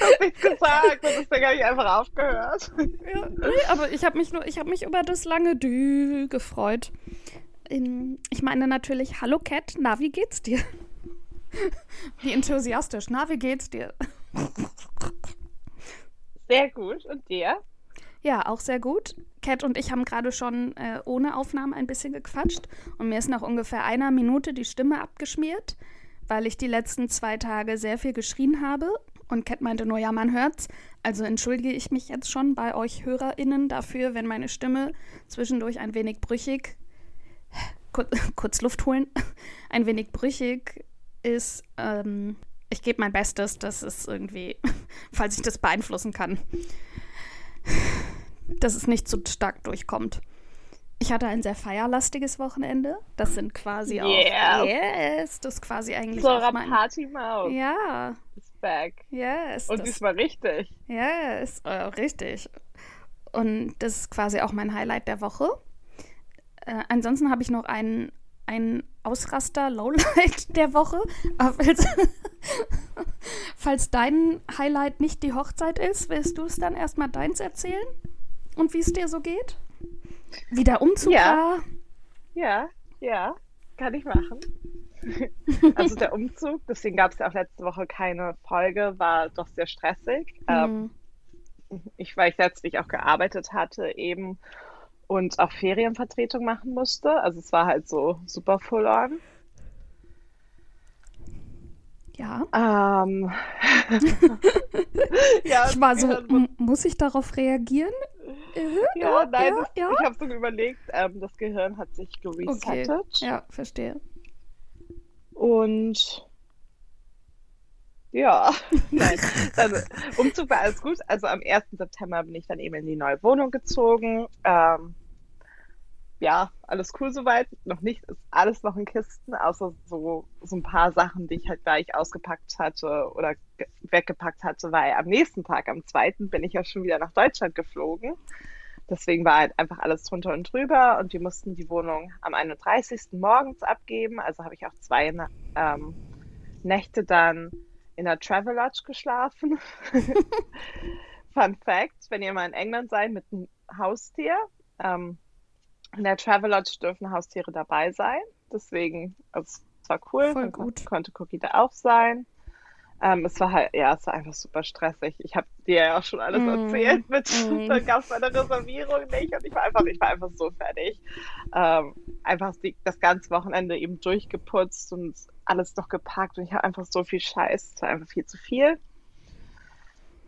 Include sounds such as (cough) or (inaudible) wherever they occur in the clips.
Hab ich gesagt und deswegen habe ich einfach aufgehört. Ja, nee, aber ich habe mich nur, ich habe mich über das lange Dü gefreut. Ich meine natürlich, hallo Cat, na, wie geht's dir? Wie enthusiastisch, na, wie geht's dir? Sehr gut. Und dir? Ja, auch sehr gut. Cat und ich haben gerade schon äh, ohne Aufnahme ein bisschen gequatscht und mir ist nach ungefähr einer Minute die Stimme abgeschmiert, weil ich die letzten zwei Tage sehr viel geschrien habe. Und Cat meinte nur, ja, man hört's. Also entschuldige ich mich jetzt schon bei euch HörerInnen dafür, wenn meine Stimme zwischendurch ein wenig brüchig, (laughs) kur (laughs) kurz Luft holen, (laughs) ein wenig brüchig ist. Ähm, ich gebe mein Bestes, dass es irgendwie, (laughs) falls ich das beeinflussen kann, (sighs) dass es nicht zu stark durchkommt. Ich hatte ein sehr feierlastiges Wochenende. Das sind quasi auch. Yeah. Yes, das ist quasi eigentlich auch mein. Partymaus Ja, ist back. yes. Und das, diesmal richtig. yes, äh, richtig. Und das ist quasi auch mein Highlight der Woche. Äh, ansonsten habe ich noch einen, einen Ausraster, Lowlight (laughs) der Woche. Falls, (laughs) falls dein Highlight nicht die Hochzeit ist, willst du es dann erstmal deins erzählen? Und wie es dir so geht? Wie der Umzug Ja. war? Ja, ja, kann ich machen. (laughs) Also der Umzug, deswegen gab es ja auch letzte Woche keine Folge, war doch sehr stressig. Ähm, Hm. ich, weil ich letztlich auch gearbeitet hatte eben und auch Ferienvertretung machen musste. Also es war halt so super full on. Ja. Ähm, (laughs) ja, Ich war so, muss ich darauf reagieren? Äh, (laughs) Ja, nein, ja, das, ja. ich habe so überlegt, ähm, das Gehirn hat sich Okay. geresettet. Ja, verstehe. Und ja, (laughs) nein, also, Umzug war alles gut. Also am 1. September bin ich dann eben in die neue Wohnung gezogen. Ähm, ja, alles cool soweit. Noch nicht, ist alles noch in Kisten, außer so, so ein paar Sachen, die ich halt gleich ausgepackt hatte oder ge- weggepackt hatte, weil am nächsten Tag, am 2. bin ich ja schon wieder nach Deutschland geflogen. Deswegen war halt einfach alles drunter und drüber und wir mussten die Wohnung am 31. morgens abgeben. Also habe ich auch zwei ähm, Nächte dann in der Travelodge geschlafen. (laughs) Fun Fact, wenn ihr mal in England seid mit einem Haustier, ähm, in der Travelodge dürfen Haustiere dabei sein. Deswegen, also es war cool. Voll Dann gut. konnte Cookie da auch sein. Ähm, es war halt, ja, es war einfach super stressig. Ich habe dir ja auch schon alles Mm, erzählt. Mit, mm. (laughs) Da gab es eine Reservierung nicht und ich war einfach, ich war einfach so fertig. Ähm, einfach die, das ganze Wochenende eben durchgeputzt und alles noch gepackt und ich habe einfach so viel Scheiß. Es war einfach viel zu viel.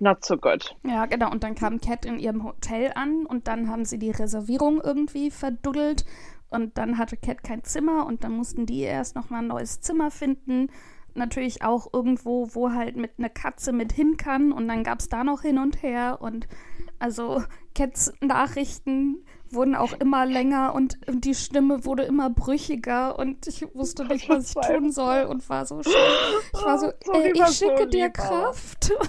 Not so good. Ja, genau. Und dann kam Cat in ihrem Hotel an und dann haben sie die Reservierung irgendwie verduddelt und dann hatte Cat kein Zimmer und dann mussten die erst nochmal ein neues Zimmer finden. Natürlich auch irgendwo, wo halt mit einer Katze mit hin kann und dann gab es da noch hin und her und also Cats Nachrichten wurden auch immer länger und die Stimme wurde immer brüchiger und ich wusste nicht, was ich tun soll und war so schön. Ich war so, (laughs) sorry, äh, ich schicke dir Kraft. (laughs)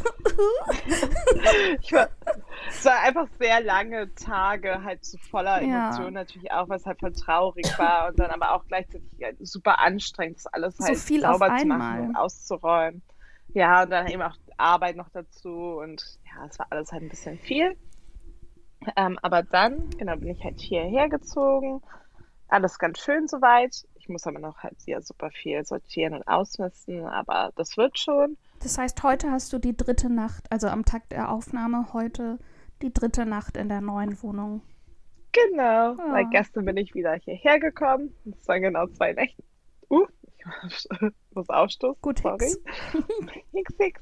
Ich war, es war einfach sehr lange Tage, halt so voller Ja. Emotionen natürlich auch, was halt voll traurig war und dann aber auch gleichzeitig super anstrengend, das alles So halt viel sauber zu machen und auszuräumen. Ja, und dann eben auch Arbeit noch dazu und ja, es war alles halt ein bisschen viel. Ähm, aber dann, genau, bin ich halt hierher gezogen. Alles ganz schön soweit. Ich muss aber noch halt sehr super viel sortieren und ausmisten, aber das wird schon. Das heißt, heute hast du die dritte Nacht, also am Tag der Aufnahme heute die dritte Nacht in der neuen Wohnung. Genau, Ja. weil gestern bin ich wieder hierher gekommen. Das waren genau zwei Nächte. Uh, ich (laughs) muss ausstoßen. Gut, sorry. Hicks. (laughs) Hicks, Hicks.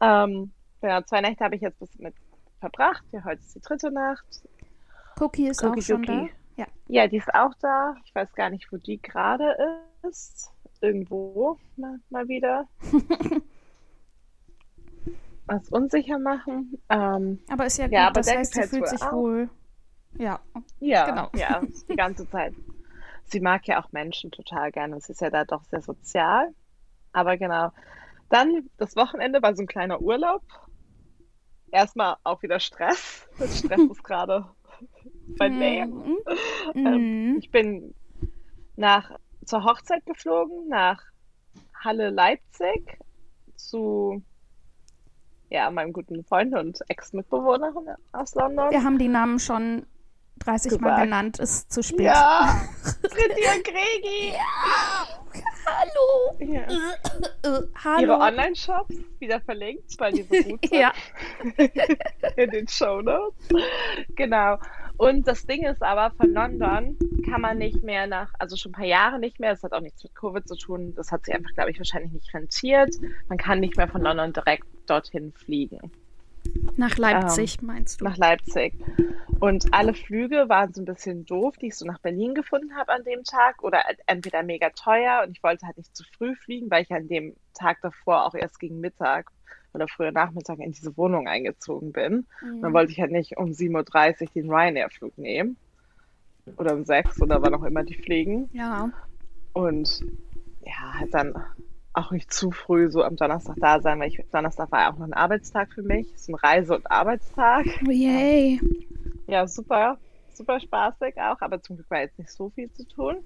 Ähm, genau, zwei Nächte habe ich jetzt bis mit verbracht. Ja, heute ist die dritte Nacht. Cookie ist Cookie auch schon da. Ja. Ja, die ist auch da. Ich weiß gar nicht, wo die gerade ist. Irgendwo mal, mal wieder. (laughs) Was unsicher machen. Ähm, Aber ist ja gut, Ja, aber das der heißt, sie fühlt sich auch. wohl. Ja, Ja, Genau. ja, die ganze Zeit. Sie mag ja auch Menschen total gerne. Sie ist ja da doch sehr sozial. Aber genau. Dann das Wochenende war so ein kleiner Urlaub. Erstmal auch wieder Stress. Stress ist gerade (laughs) bei mir. Mhm. Ähm, Mhm. ich bin nach, zur Hochzeit geflogen, nach Halle Leipzig zu ja, meinem guten Freund und Ex-Mitbewohnerin aus London. Wir haben die Namen schon 30 Mal Gesagt. genannt, ist zu spät. Ja, (laughs) Britti und Gregi. Hallo. Ja. Äh, Ihre hallo. Online-Shops wieder verlinkt, weil die so gut (laughs) sind. Ja. (laughs) in den Show Notes. Genau. Und das Ding ist aber, von London kann man nicht mehr nach, also schon ein paar Jahre nicht mehr, das hat auch nichts mit Covid zu tun, das hat sich einfach, glaube ich, wahrscheinlich nicht rentiert. Man kann nicht mehr von London direkt dorthin fliegen, Nach Leipzig, meinst du? nach Leipzig. Und alle Flüge waren so ein bisschen doof, die ich so nach Berlin gefunden habe an dem Tag oder entweder mega teuer und ich wollte halt nicht zu früh fliegen, weil ich an dem Tag davor auch erst gegen Mittag oder früher Nachmittag in diese Wohnung eingezogen bin. Mhm. Dann wollte ich halt nicht um 7.30 Uhr den Ryanair-Flug nehmen. Oder um 6 oder wann auch immer die fliegen. Ja. Und ja, halt dann auch nicht zu früh so am Donnerstag da sein, weil ich, Donnerstag war ja auch noch ein Arbeitstag für mich. So ein Reise- und Arbeitstag. Oh, yay. Ja, super, super spaßig auch, aber zum Glück war jetzt nicht so viel zu tun.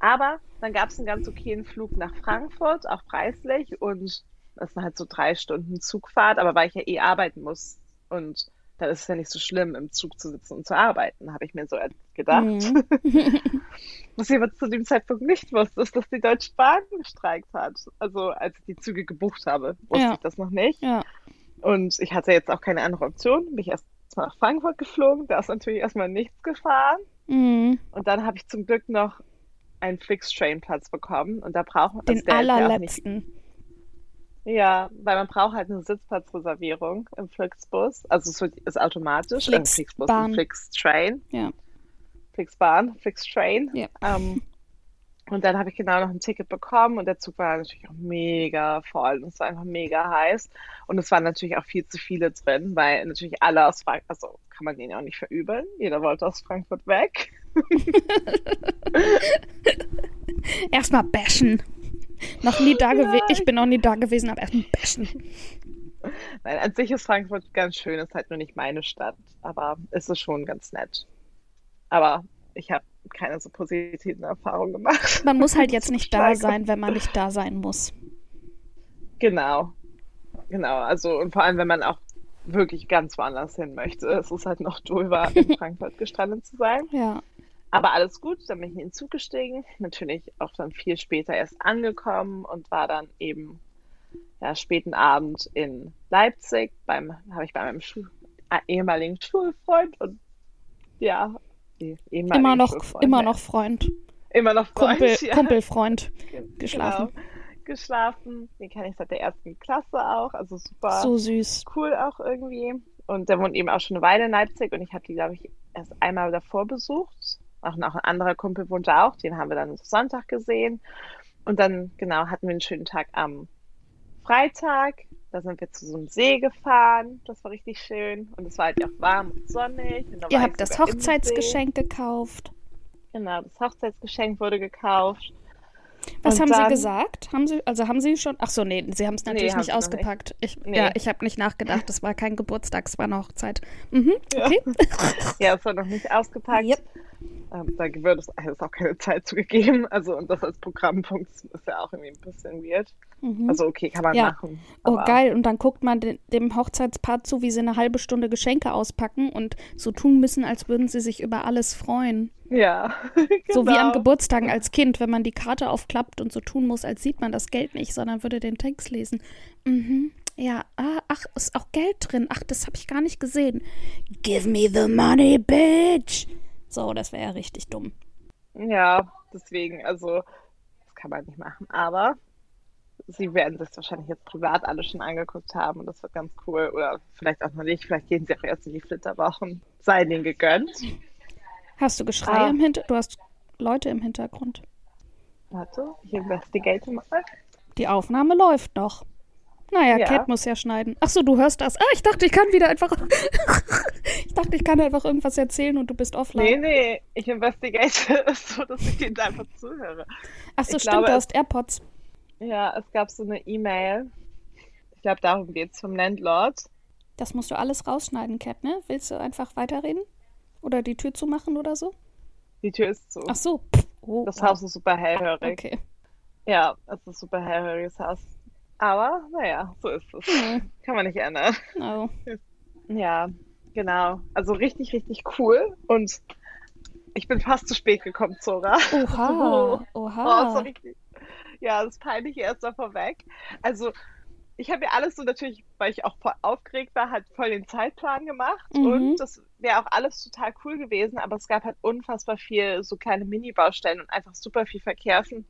Aber dann gab es einen ganz okayen Flug nach Frankfurt, auch preislich und das sind halt so drei Stunden Zugfahrt, aber weil ich ja eh arbeiten muss und dann ist es ja nicht so schlimm, im Zug zu sitzen und zu arbeiten, habe ich mir so gedacht. Mhm. (laughs) (laughs) Was ich aber zu dem Zeitpunkt nicht wusste, ist, dass die Deutsche Bahn gestreikt hat. Also als ich die Züge gebucht habe, wusste Ja. ich das noch nicht. Ja. Und ich hatte jetzt auch keine andere Option. Bin ich erst mal nach Frankfurt geflogen. Da ist natürlich erstmal nichts gefahren. Mhm. Und dann habe ich zum Glück noch einen Flix-Train-Platz bekommen. Und da brauchen Den also nicht, allerletzten. ja, weil man braucht halt eine Sitzplatzreservierung im Flixbus. Also es wird, ist automatisch. Äh, Flixbahn. Flixbus, ein Flix-Train. Ja. Flixbahn, Flix-Train. Ja. Ähm, und dann habe ich genau noch ein Ticket bekommen und der Zug war natürlich auch mega voll und es war einfach mega heiß. Und es waren natürlich auch viel zu viele drin, weil natürlich alle aus Frankfurt, also kann man denen ja auch nicht verübeln. Jeder wollte aus Frankfurt weg. (laughs) Erstmal bashen. Noch nie da gewesen. Ich bin noch nie da gewesen, aber erstmal bashen. Nein, an sich ist Frankfurt ganz schön, ist halt nur nicht meine Stadt, aber es ist schon ganz nett. Aber ich habe keine so positiven Erfahrungen gemacht. Man muss halt jetzt (laughs) nicht da sein, wenn man nicht da sein muss. Genau. Genau, also und vor allem, wenn man auch wirklich ganz woanders hin möchte. Es ist halt noch drüber, (laughs) in Frankfurt gestrandet zu sein. Ja. Aber alles gut, dann bin ich in den Zug gestiegen. Natürlich auch dann viel später erst angekommen und war dann eben ja, späten Abend in Leipzig beim, habe ich bei meinem Schu ehemaligen Schulfreund und ja, ehemaligen Immer noch, Schulfreund, immer noch Freund. immer noch Freund, Kumpel, (laughs) ja. Kumpelfreund. Genau. geschlafen. Geschlafen. Den kenne ich seit der ersten Klasse auch, also super So süß. cool auch irgendwie. Und der wohnt eben auch schon eine Weile in Leipzig und ich habe die, glaube ich, erst einmal davor besucht. Auch noch ein anderer Kumpel wohnt da auch, den haben wir dann Sonntag gesehen. Und dann, genau, hatten wir einen schönen Tag am Freitag. Da sind wir zu so einem See gefahren. Das war richtig schön. Und es war halt auch warm und sonnig. Und Ihr habt das. Hochzeitsgeschenk gekauft. Genau, das Hochzeitsgeschenk wurde gekauft. Was Und haben Sie dann- gesagt? Haben Sie, also haben Sie schon, ach so, nee, Sie haben es natürlich haben nicht sie ausgepackt. Ich, Nee. Ja, ich habe nicht nachgedacht. Das war kein Geburtstag, es war eine Hochzeit. Mhm, Ja. okay. (laughs) Ja, es war noch nicht ausgepackt. Yep. Ähm, da wird es es ist auch keine Zeit zugegeben. Also, und das als Programmpunkt ist ja auch irgendwie ein bisschen weird. Mhm. Also, okay, kann man Ja. machen. Oh, geil. Und dann guckt man de dem Hochzeitspaar zu, wie sie eine halbe Stunde Geschenke auspacken und so tun müssen, als würden sie sich über alles freuen. Ja. (laughs) So wie an genau. Geburtstagen als Kind, wenn man die Karte aufklappt und so tun muss, als sieht man das Geld nicht, sondern würde den Text lesen. Mhm. Ja, ah, ach, ist auch Geld drin. Ach, das habe ich gar nicht gesehen. Give me the money, bitch. So, das wäre ja richtig dumm. Ja, deswegen, also, das kann man nicht machen. Aber sie werden sich wahrscheinlich jetzt privat alle schon angeguckt haben und das wird ganz cool. Oder vielleicht auch noch nicht. Vielleicht gehen sie auch erst in die Flitterwochen. Sei ihnen gegönnt. Hast du Geschrei Ah. im Hintergrund? Du hast Leute im Hintergrund. Warte, ich investigate mal. Die Aufnahme läuft noch. Naja, Ja. Cat muss ja schneiden. Ach so, du hörst das. Ah, ich dachte, ich kann wieder einfach. (laughs) ich dachte, ich kann einfach irgendwas erzählen und du bist Nee, offline. nee, ich investigate es (laughs) so, dass ich ihnen einfach zuhöre. Ach so, ich stimmt, glaube, du hast AirPods. Ja, es gab so eine E-Mail. Ich glaube, darum geht es vom Landlord. Das musst du alles rausschneiden, Cat, ne? Willst du einfach weiterreden? Oder die Tür zumachen oder so? Die Tür ist zu. Ach so. Oh, das wow. Haus ist super hellhörig. Okay. Ja, es ist ein super hellhöriges Haus. Aber, naja, so ist es. Mhm. Kann man nicht ändern. No. Ja, genau. Also richtig, richtig cool. Und ich bin fast zu spät gekommen, Zora. Oha. (laughs) Oha. Oh, richtig, ja, das ist peinlich erst mal vorweg. Also, ich habe mir alles so natürlich, weil ich auch voll aufgeregt war, halt voll den Zeitplan gemacht. Mhm. Und das wäre auch alles total cool gewesen, aber es gab halt unfassbar viel so kleine Mini-Baustellen und einfach super viel Verkehr in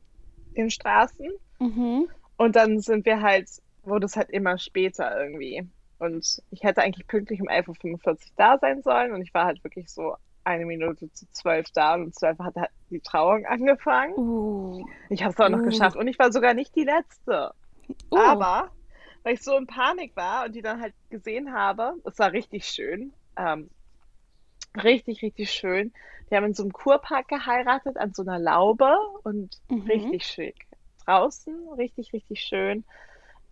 den Straßen. Mhm. Und dann sind wir halt, wurde es halt immer später irgendwie. Und ich hätte eigentlich pünktlich um 11.45 Uhr da sein sollen und ich war halt wirklich so eine Minute zu zwölf da und um zwölf hat halt die Trauung angefangen. Uh. Ich habe es auch noch uh. geschafft und ich war sogar nicht die Letzte. Uh. Aber weil ich so in Panik war und die dann halt gesehen habe, es war richtig schön, ähm, richtig, richtig schön. Die haben in so einem Kurpark geheiratet, an so einer Laube und mhm. richtig schick. Draußen, richtig, richtig schön.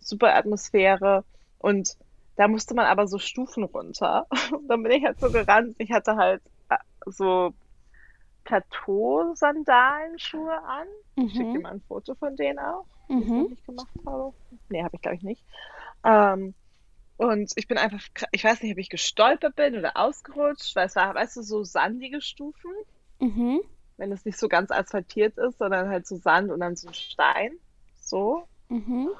Super Atmosphäre. Und da musste man aber so Stufen runter. (laughs) Und dann bin ich halt so gerannt. Ich hatte halt äh, so Plateau-Sandalenschuhe an. Mhm. Ich schicke dir mal ein Foto von denen auch, mhm. die ich nicht gemacht habe. Nee, habe ich glaube ich nicht. Ähm, und ich bin einfach, ich weiß nicht, ob ich gestolpert bin oder ausgerutscht, weil es war, weißt du, so sandige Stufen. Mhm. Wenn es nicht so ganz asphaltiert ist, sondern halt so Sand und dann so Stein. So. Mhm.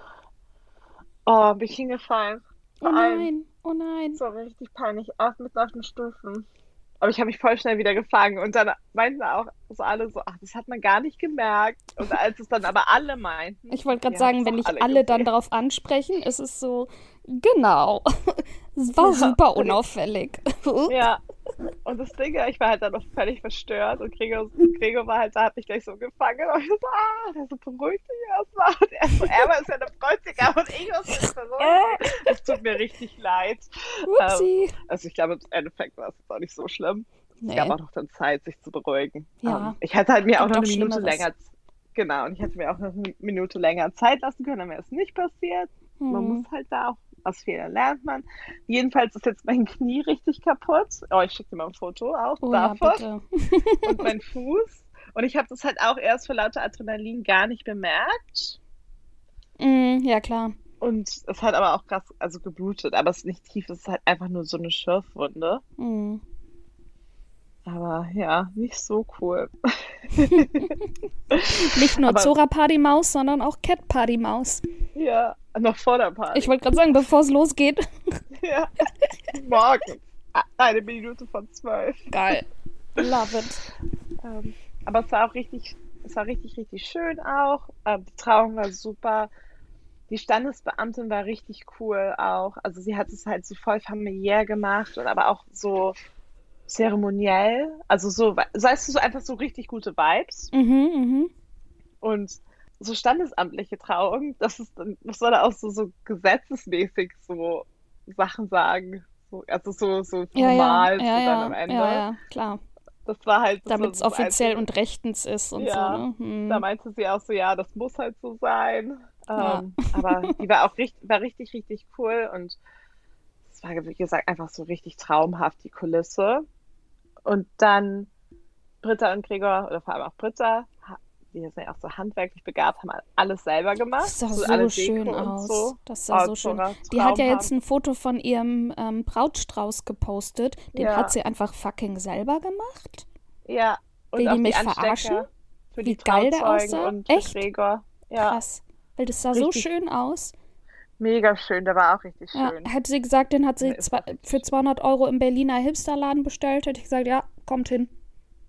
Oh, bin ich hingefallen. Oh nein, oh nein. So richtig peinlich, auf, mitten auf den Stufen. Aber ich habe mich voll schnell wieder gefangen und dann meinten auch so alle so, ach, das hat man gar nicht gemerkt. Und als es dann aber alle meinten. Ich wollte gerade sagen, wenn nicht alle, alle dann darauf ansprechen, ist es so, genau. (laughs) Es war ja. super unauffällig. (laughs) ja. Und das Ding, ich war halt dann noch völlig verstört und Gregor, Gregor war halt da, hat mich gleich so gefangen und ich so, ah, der so beruhigt sich erstmal. Und er so, er war ist ja eine Bräutigam und ich muss mich beruhigen. Es tut mir richtig leid. Ähm, also ich glaube, im Endeffekt war es jetzt auch nicht so schlimm. Nee. Es gab auch noch dann Zeit, sich zu beruhigen. Ja. Ähm, ich hätte halt mir auch noch eine Minute länger, genau, und ich hätte mir auch noch eine Minute länger Zeit lassen können, dann wäre es nicht passiert. Hm. Man muss halt da auch aus Fehlern lernt man. Jedenfalls ist jetzt mein Knie richtig kaputt. Oh, ich schicke dir mal ein Foto auch oh, davon. Ja, (laughs) und mein Fuß. Und ich habe das halt auch erst vor lauter Adrenalin gar nicht bemerkt. Mm, ja, klar. Und es hat aber auch krass, also geblutet, aber es ist nicht tief, es ist halt einfach nur so eine Schürfwunde. Mm. Aber ja, nicht so cool. (laughs) nicht nur Zora Party Maus, sondern auch Cat Party Maus. Ja, noch vor der Party. Ich wollte gerade sagen, bevor es losgeht. (laughs) ja, morgen. Eine Minute von zwölf. Geil. Love it. Ähm, aber es war auch richtig, es war richtig, richtig schön auch. Ähm, die Trauung war super. Die Standesbeamtin war richtig cool auch. Also sie hat es halt so voll familiär gemacht und aber auch so zeremoniell. Also so, weißt du, so einfach so richtig gute Vibes. Mhm, mhm. Und so standesamtliche Trauung, das ist dann, das soll auch so, so gesetzesmäßig so Sachen sagen. So, also so, so formal ja, ja, ja, dann am Ende. Ja, klar. Das war halt. Damit es offiziell und rechtens ist und so. Ne? Hm. Da meinte sie auch so, ja, das muss halt so sein. Ähm, aber die war auch richtig, war richtig, richtig cool und es war, wie gesagt, einfach so richtig traumhaft, die Kulisse. Und dann Britta und Gregor, oder vor allem auch Britta, die sind ja auch so handwerklich begabt, haben alles selber gemacht. Das sah so, so schön aus. So. Das sah oh, so schön. Die hat ja jetzt ein Foto von ihrem ähm, Brautstrauß gepostet. Den ja. hat sie einfach fucking selber gemacht. Ja. Und Will die mich verarschen? Wie geil der aussah. Echt? Gregor. Ja. Krass. Weil das sah richtig. so schön aus. Mega schön, der war auch richtig schön. Ja, hat sie gesagt, den hat sie zwei, für 200 Euro im Berliner Hipsterladen bestellt. Hätte ich gesagt, ja, kommt hin.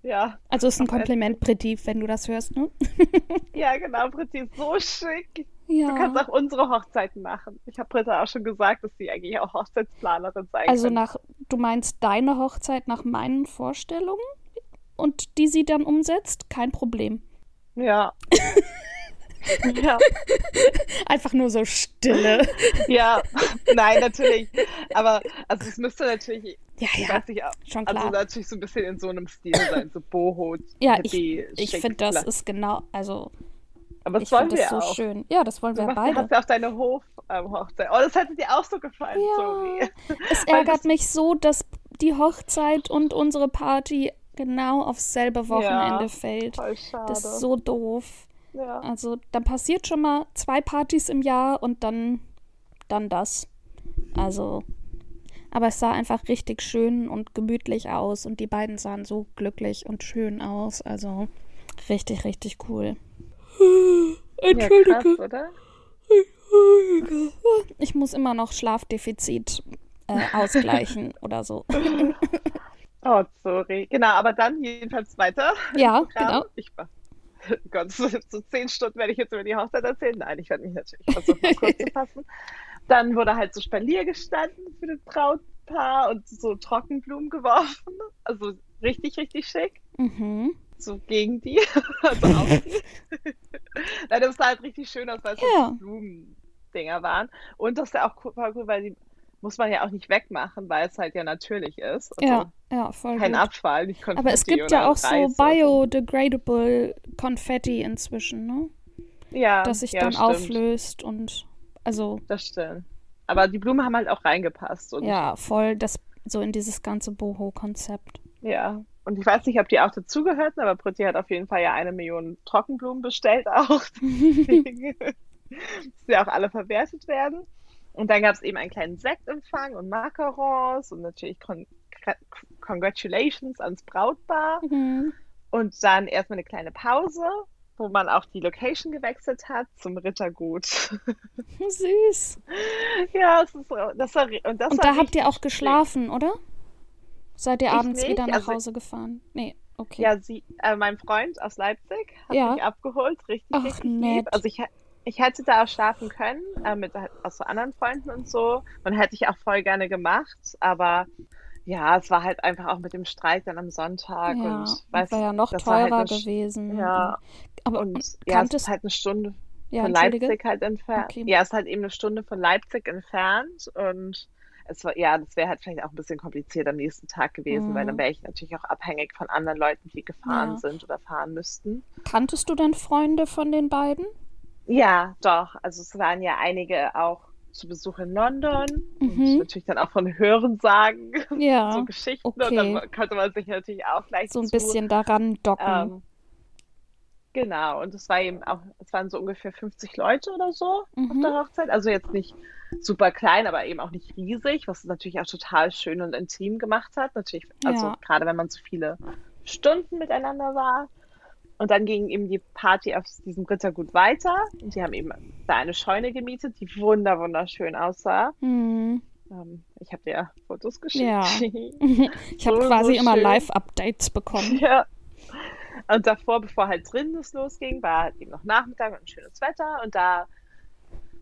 Ja. Also ist ein Kompliment, Britti, wenn du das hörst, ne? (laughs) ja, genau, ist so schick. Ja. Du kannst auch unsere Hochzeiten machen. Ich habe Britta auch schon gesagt, dass sie eigentlich auch Hochzeitsplanerin sein Also kann. nach, du meinst deine Hochzeit nach meinen Vorstellungen und die sie dann umsetzt? Kein Problem. Ja. (laughs) (laughs) Ja. Einfach nur so Stille. Ja, nein, natürlich. Aber also es müsste natürlich, ja, ja, weiß ich, schon also klar. Also natürlich so ein bisschen in so einem Stil sein, so Boho. Ja, ich, ich finde, das ist genau, also Aber das ich wollen wir das so auch. schön. Ja, das wollen Du wir machst, beide. hast ja auch deine Hof-Hochzeit. oh, das hätte dir auch so gefallen, Ja. sorry. Es ärgert mich so, dass die Hochzeit und unsere Party genau aufs selbe Wochenende Ja, fällt. Voll schade. Das ist so doof. Ja. Also, dann passiert schon mal zwei Partys im Jahr und dann, dann das. Also, aber es sah einfach richtig schön und gemütlich aus und die beiden sahen so glücklich und schön aus. Also, richtig, richtig cool. ja, krass, oder? Ich muss immer noch Schlafdefizit äh, ausgleichen (laughs) oder so. Oh, sorry. Genau, aber dann jedenfalls weiter. Ja, genau. Ich war. (laughs) Gott, so, so zehn Stunden werde ich jetzt über die Hochzeit erzählen. Nein, ich werde mich natürlich versuchen, kurz zu fassen. (laughs) Dann wurde halt so Spalier gestanden für das Brautpaar und so Trockenblumen geworfen. Also richtig, richtig schick. Mhm. So gegen die. (laughs) Also auf die. Nein, das sah halt richtig schön aus, weil es Ja. so Blumendinger waren. Und das ja auch cool, cool, weil die muss man ja auch nicht wegmachen, weil es halt ja natürlich ist. Also Ja, ja, voll kein gut. Abfall, nicht Aber es gibt ja auch so Reis biodegradable Konfetti inzwischen, ne? Ja, Das sich ja, dann stimmt. auflöst und also Das stimmt. Aber die Blumen haben halt auch reingepasst. Und ja, voll das so in dieses ganze Boho-Konzept. Ja. Und ich weiß nicht, ob die auch dazugehörten, aber Britti hat auf jeden Fall ja eine Million Trockenblumen bestellt auch. Deswegen, dass (laughs) (laughs) die auch alle verwertet werden. Und dann gab es eben einen kleinen Sektempfang und Macarons und natürlich Con Congratulations ans Brautpaar. Mhm. Und dann erstmal eine kleine Pause, wo man auch die Location gewechselt hat zum Rittergut. (laughs) Süß. ja, es ist, das war, und das Und war da habt ihr auch geschlafen, oder? Seid ihr Ich abends nicht, wieder nach also- Hause gefahren? Nee, okay. Ja, sie, äh, mein Freund aus Leipzig hat Ja. mich abgeholt, richtig, Ach, richtig nett. lieb. Also ich, ich hätte da auch schlafen können, äh, mit halt auch so anderen Freunden und so. Und hätte ich auch voll gerne gemacht, aber ja, es war halt einfach auch mit dem Streik dann am Sonntag ja, und weißt wäre ja noch das war halt teurer Sch- gewesen. Ja, Aber und ja, es ist halt eine Stunde ja, von. Leipzig halt entfernt. Okay. Ja, es ist halt eben eine Stunde von Leipzig entfernt und es war, ja, das wäre halt vielleicht auch ein bisschen kompliziert am nächsten Tag gewesen, weil dann Mhm. wäre ich natürlich auch abhängig von anderen Leuten, die gefahren Ja. sind oder fahren müssten. Kanntest du denn Freunde von den beiden? Ja, doch. Also es waren ja einige auch zu Besuch in London und Mhm. natürlich dann auch von Hörensagen, Ja, (laughs) so Geschichten. Und okay. dann konnte man sich natürlich auch gleich so ein zu, bisschen daran docken. ähm, genau. Und es war eben auch, es waren so ungefähr 50 Leute oder so auf Mhm. der Hochzeit. Also jetzt nicht super klein, aber eben auch nicht riesig, was es natürlich auch total schön und intim gemacht hat. Natürlich, also Ja. gerade wenn man so viele Stunden miteinander war. Und dann ging eben die Party auf diesem Rittergut weiter. Und die haben eben da eine Scheune gemietet, die wunder wunderschön aussah. Hm. Ähm, ich habe dir ja Fotos geschickt. Ja. (laughs) Ich habe So, quasi so immer. Live-Updates bekommen. (laughs) Ja. Und davor, bevor halt drinnen es losging, war halt eben noch Nachmittag und schönes Wetter. Und da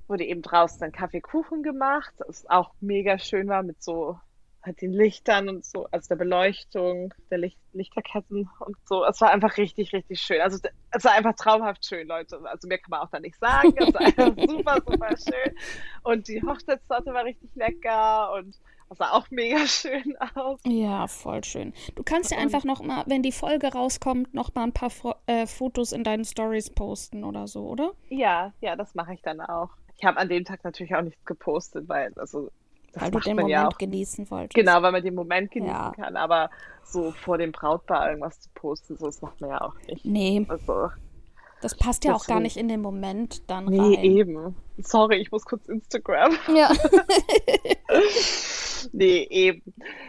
wurde eben draußen dann Kaffeekuchen gemacht, das auch mega schön war mit so halt den Lichtern und so, also der Beleuchtung, der Licht Lichterketten und so. Es war einfach richtig, richtig schön. Also es war einfach traumhaft schön, Leute. Also mehr kann man auch da nicht sagen. Es war einfach (laughs) super, super schön. Und die Hochzeitstorte war richtig lecker und es sah auch mega schön aus. Ja, voll schön. Du kannst ja einfach noch mal, wenn die Folge rauskommt, noch mal ein paar Fo äh, Fotos in deinen Stories posten oder so, oder? Ja, ja, das mache ich dann auch. Ich habe an dem Tag natürlich auch nichts gepostet, weil, also, das Weil du den Moment ja auch. genießen wolltest. Genau, weil man den Moment genießen Ja. kann, aber so vor dem Brautpaar irgendwas zu posten, so, das macht man ja auch nicht. Nee, Also, das passt ja auch gar Deswegen. nicht in den Moment dann nee, rein. eben. Sorry, ich muss kurz Instagram. Ja. (laughs) Nee, eben.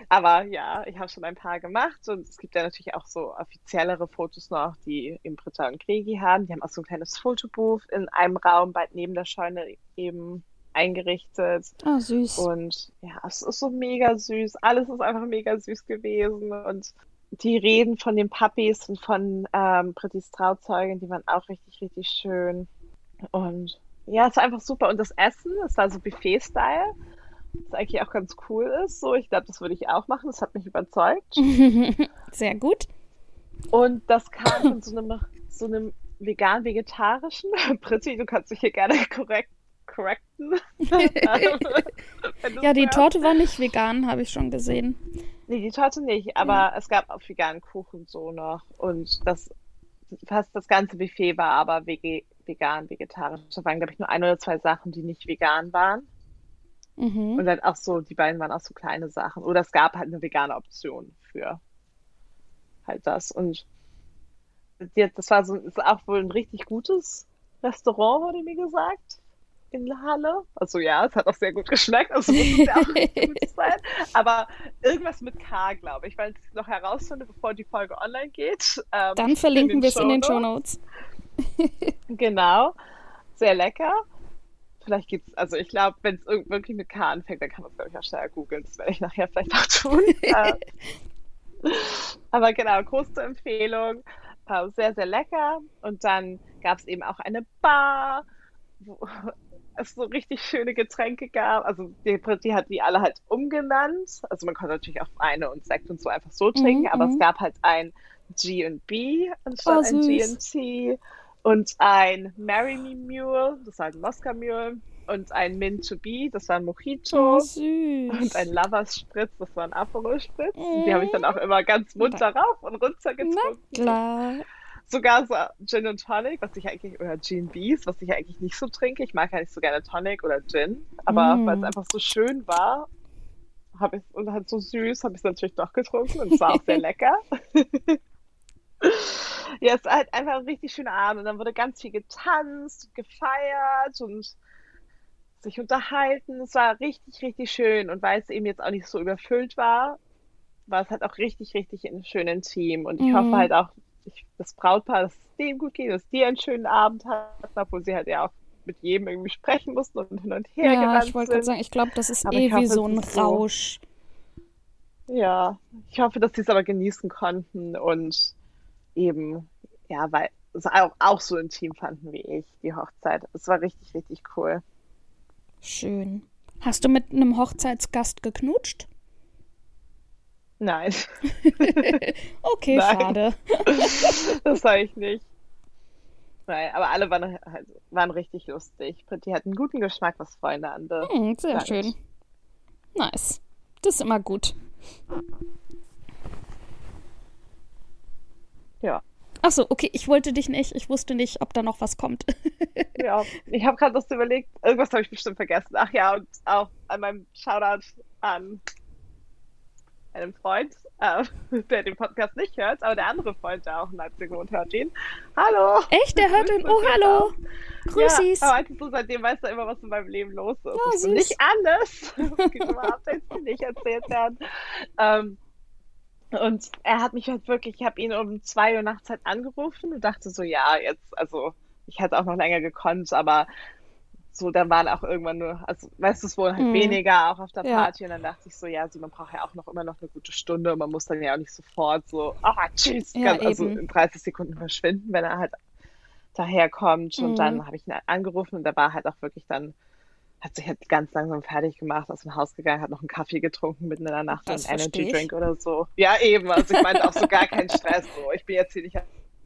Aber ja, ich habe schon ein paar gemacht und es gibt ja natürlich auch so offiziellere Fotos noch, die eben Britta und Gregi haben. Die haben auch so ein kleines Fotobooth in einem Raum bald neben der Scheune eben eingerichtet. Ah, süß. Und ja, es ist so mega süß. Alles ist einfach mega süß gewesen. Und die Reden von den Puppies und von ähm, Brittis Trauzeugin, die waren auch richtig, richtig schön. Und ja, es war einfach super. Und das Essen, es war so Buffet-Style, was eigentlich auch ganz cool ist. So, ich glaube, das würde ich auch machen. Das hat mich überzeugt. (laughs) Sehr gut. Und das kam von so einem, so einem vegan-vegetarischen. (laughs) Britti, du kannst dich hier gerne korrekt, correcten. (laughs) (laughs) Ja, die. Torte war nicht vegan, habe ich schon gesehen. Nee, die Torte nicht, aber es gab auch veganen Kuchen so noch. Und das fast das ganze Buffet war aber vegan, vegetarisch. Da waren, glaube ich, nur ein oder zwei Sachen, die nicht vegan waren. Mhm. Und dann auch so, die beiden waren auch so kleine Sachen. Oder es gab halt eine vegane Option für halt das. Und das war so, ist auch wohl ein richtig gutes Restaurant, wurde mir gesagt, in der Halle. Also ja, es hat auch sehr gut geschmeckt, also muss es ja auch gut (laughs) sein. Aber irgendwas mit K, glaube ich, weil ich es noch herausfinde, bevor die Folge online geht. Ähm, Dann verlinken wir es in den Show Notes. (laughs) genau, sehr lecker. Vielleicht gibt es, also ich glaube, wenn es wirklich mit K anfängt, dann kann man es, glaube ich, auch schneller googeln. Das werde ich nachher vielleicht auch tun. (laughs) Ähm, aber genau, große Empfehlung. Sehr, sehr lecker. Und dann gab es eben auch eine Bar, wo es so richtig schöne Getränke gab. Also die, die hat die alle halt umgenannt. Also man konnte natürlich auch Weine und Sekt und so einfach so trinken, mm -hmm. aber es mhm. gab halt ein G&B anstatt oh, ein G&T und ein Marry Me Mule, das war ein Moskau Mule und ein Mint to Be, das war ein Mojito. Oh. Und ein Lovers Spritz, das war ein Aperol Spritz. Mm. Die habe ich dann auch immer ganz munter rauf und runter getrunken. Na klar. Sogar so Gin und Tonic, was ich eigentlich, oder Gin Bees, was ich eigentlich nicht so trinke. Ich mag ja nicht so gerne Tonic oder Gin, aber mm. weil es einfach so schön war, habe ich und halt so süß, habe ich es natürlich doch getrunken und es war auch sehr (laughs) lecker. (laughs) ja, es war halt einfach ein richtig schöner Abend und dann wurde ganz viel getanzt, gefeiert und sich unterhalten. Es war richtig, richtig schön und weil es eben jetzt auch nicht so überfüllt war, war es halt auch richtig, richtig ein schönes Team und ich mhm. hoffe halt auch, ich, das Brautpaar, dass es dem gut geht, dass die einen schönen Abend hatten, obwohl sie halt ja auch mit jedem irgendwie sprechen mussten und hin und her Ja, ich wollte gerade sagen, ich glaube, das ist aber eh hoffe, wie so ein Rausch. So, ja, ich hoffe, dass sie es aber genießen konnten und eben, ja, weil es auch, auch so intim fanden wie ich, die Hochzeit. Es war richtig, richtig cool. Schön. Hast du mit einem Hochzeitsgast geknutscht? Nein. (laughs) okay, Nein. schade. (laughs) das sage ich nicht. Nein, aber alle waren, halt, waren richtig lustig. Die hatten guten Geschmack, was Freunde andere. Hm, sehr sagt. schön. Nice. Das ist immer gut. Ja. Ach so, okay, ich wollte dich nicht, ich wusste nicht, ob da noch was kommt. (laughs) ja, ich habe gerade das überlegt, irgendwas habe ich bestimmt vergessen. Ach ja, und auch an meinem Shoutout an einem Freund, äh, (laughs) der den Podcast nicht hört, aber der andere Freund, der auch in Leipzig wohnt, hört ihn. Hallo! Echt? Der hört ihn? Oh, hallo! Grüßis! Ja, aber so, seitdem weiß er immer, was in meinem Leben los ist. Oh, süß. Nicht alles. (laughs) Es gibt immer Updates, die nicht erzählt werden. Ähm, und er hat mich halt wirklich, ich habe ihn um zwei Uhr nachts halt angerufen und dachte so, ja, jetzt, also ich hätte auch noch länger gekonnt, aber so, dann waren auch irgendwann nur, also weißt du, es wurden halt mhm. weniger auch auf der Party ja. und dann dachte ich so, ja, also man braucht ja auch noch immer noch eine gute Stunde und man muss dann ja auch nicht sofort so, ah, tschüss, ja, ganz, also in 30 Sekunden verschwinden, wenn er halt daherkommt mhm. und dann habe ich ihn angerufen und da war halt auch wirklich dann hat sich halt ganz langsam fertig gemacht, aus dem Haus gegangen, hat noch einen Kaffee getrunken mitten in der Nacht, das einen Energy Drink oder so. Ja, eben. Also ich meinte auch so gar keinen Stress. So. Ich bin jetzt hier nicht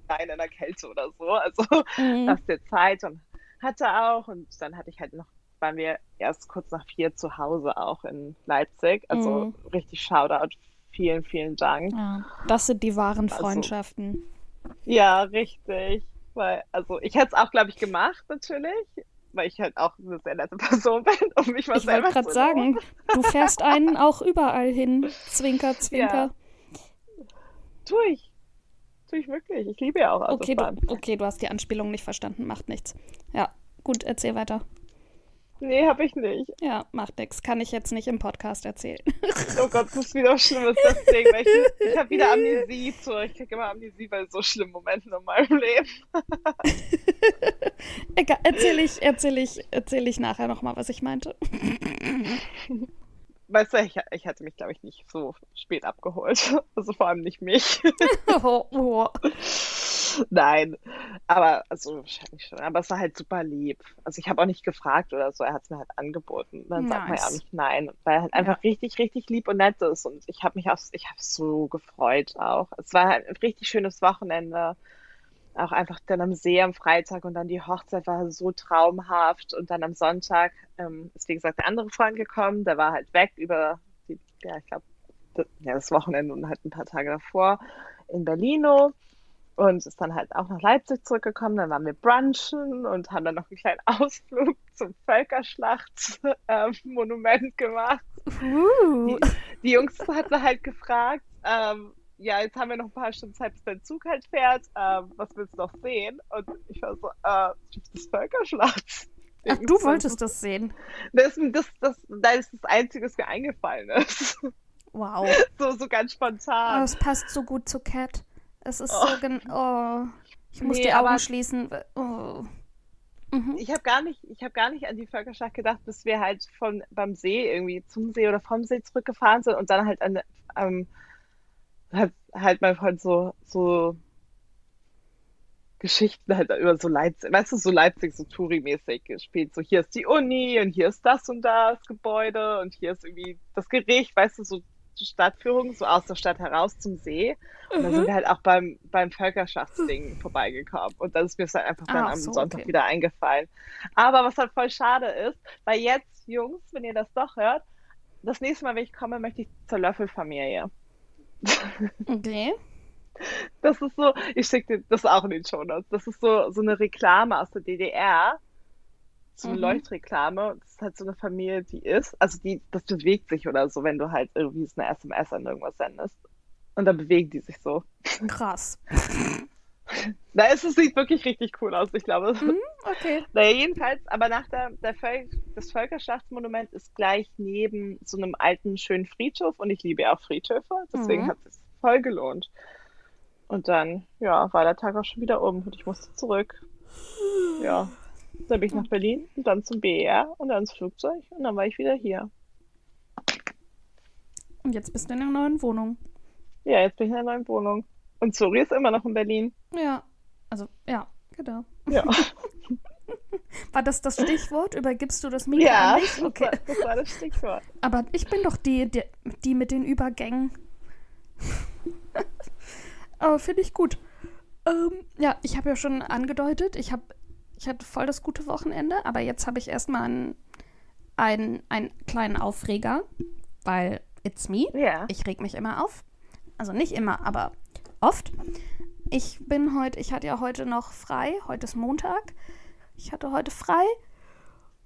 allein in der Kälte oder so. Also mhm. lass dir Zeit und hatte auch. Und dann hatte ich halt noch, waren wir erst kurz nach vier zu Hause auch in Leipzig. Also mhm. richtig Shoutout. Vielen, vielen Dank. Ja, das sind die wahren also Freundschaften. Also, ja, richtig. Weil, also ich hätte es auch, glaube ich, gemacht, natürlich weil ich halt auch eine sehr nette (laughs) Person bin, um mich mal ich selber zu Ich wollte gerade sagen, du fährst einen auch überall hin. Zwinker, zwinker. Ja. Tue ich. Tue ich wirklich. Ich liebe ja auch okay du, okay, du hast die Anspielung nicht verstanden. Macht nichts. Ja, gut, erzähl weiter. Nee, hab ich nicht. Ja, macht nix. Kann ich jetzt nicht im Podcast erzählen. Oh Gott, das ist wieder schlimm, ist das Ding. Weil ich ich habe wieder Amnesie (laughs) zu. Ich kriege immer Amnesie bei so schlimmen Momenten in meinem Leben. (laughs) Egal, erzähl ich, erzähl ich, erzähl ich nachher nochmal, was ich meinte. (laughs) Weißt du, ich, ich hatte mich, glaube ich, nicht so spät abgeholt. (laughs) Also vor allem nicht mich. oh, (laughs) oh. Nein, aber also wahrscheinlich schon. Aber es war halt super lieb. Also ich habe auch nicht gefragt oder so. Er hat es mir halt angeboten. Dann nice. sagt man ja auch nicht nein, weil er halt einfach ja. richtig, richtig lieb und nett ist. Und ich habe mich auch, ich habe so gefreut auch. Es war halt ein richtig schönes Wochenende. Auch einfach dann am See am Freitag und dann die Hochzeit war so traumhaft. Und dann am Sonntag ähm, ist wie gesagt der andere Freund gekommen. Der war halt weg über die, ja, ich glaube, ja, das Wochenende und halt ein paar Tage davor in Berlino. und ist dann halt auch nach Leipzig zurückgekommen. Dann waren wir brunchen und haben dann noch einen kleinen Ausflug zum Völkerschlacht-Monument (laughs) ähm, gemacht. Uh. Die, die Jungs hatten halt gefragt, ähm, ja, jetzt haben wir noch ein paar Stunden Zeit, bis dein Zug halt fährt. Ähm, was willst du noch sehen? Und ich war so, äh, das Völkerschlacht. Ach, du wolltest das sehen. Das, das, das, das ist das Einzige, was mir eingefallen ist. Wow. (laughs) So, so ganz Oh, spontan. es passt so gut zu Cat. Es ist Oh. so gen Oh. Ich muss Nee, die Augen aber- schließen. Oh. Mhm. Ich habe gar nicht, ich habe gar nicht an die Völkerschlacht gedacht, bis wir halt von beim See irgendwie zum See oder vom See zurückgefahren sind und dann halt an ähm, hat halt mein Freund so so Geschichten halt über so Leipzig, weißt du, so Leipzig so Touri-mäßig gespielt. So hier ist die Uni und hier ist das und das Gebäude und hier ist irgendwie das Gericht, weißt du, so Stadtführung, so aus der Stadt heraus zum See. Und dann sind wir halt auch beim, beim Völkerschaftsding (laughs) vorbeigekommen. Und das ist mir halt einfach dann Ach am so, Sonntag okay. wieder eingefallen. Aber was halt voll schade ist, weil jetzt, Jungs, wenn ihr das doch hört, das nächste Mal, wenn ich komme, möchte ich zur Löffelfamilie. Okay. Das ist so, ich schicke dir das auch in den Shownotes. Das ist so, so eine Reklame aus der DDR. So eine Mhm. Leuchtreklame. Das ist halt so eine Familie, die ist, also die, das bewegt sich oder so, wenn du halt irgendwie so eine SMS an irgendwas sendest. Und dann bewegen die sich so. Krass. (laughs) Na, es sieht wirklich richtig cool aus, ich glaube. Okay. Naja, jedenfalls, aber nach der, der Völ das Völkerschlachtsmonument ist gleich neben so einem alten, schönen Friedhof und ich liebe ja auch Friedhöfe, deswegen Mhm. hat es voll gelohnt. Und dann, ja, war der Tag auch schon wieder um und ich musste zurück. Ja, dann bin ich nach Berlin und dann zum BER und dann ins Flugzeug und dann war ich wieder hier. Und jetzt bist du in der neuen Wohnung. Ja, jetzt bin ich in einer neuen Wohnung. Und Zuri ist immer noch in Berlin. Ja. Also, ja, genau. Ja, (laughs) War das das Stichwort? Übergibst du das Mikro ja an mich? das, Okay. war, das war das Stichwort. Aber ich bin doch die, die, die mit den Übergängen. Aber (laughs) finde ich gut. Ähm, ja, ich habe ja schon angedeutet, ich, hab, ich hatte voll das gute Wochenende, aber jetzt habe ich erstmal einen, einen, einen kleinen Aufreger, weil it's me. Ja. Ich reg mich immer auf. Also nicht immer, aber oft. Ich bin heute, ich hatte ja heute noch frei. Heute ist Montag. Ich hatte heute frei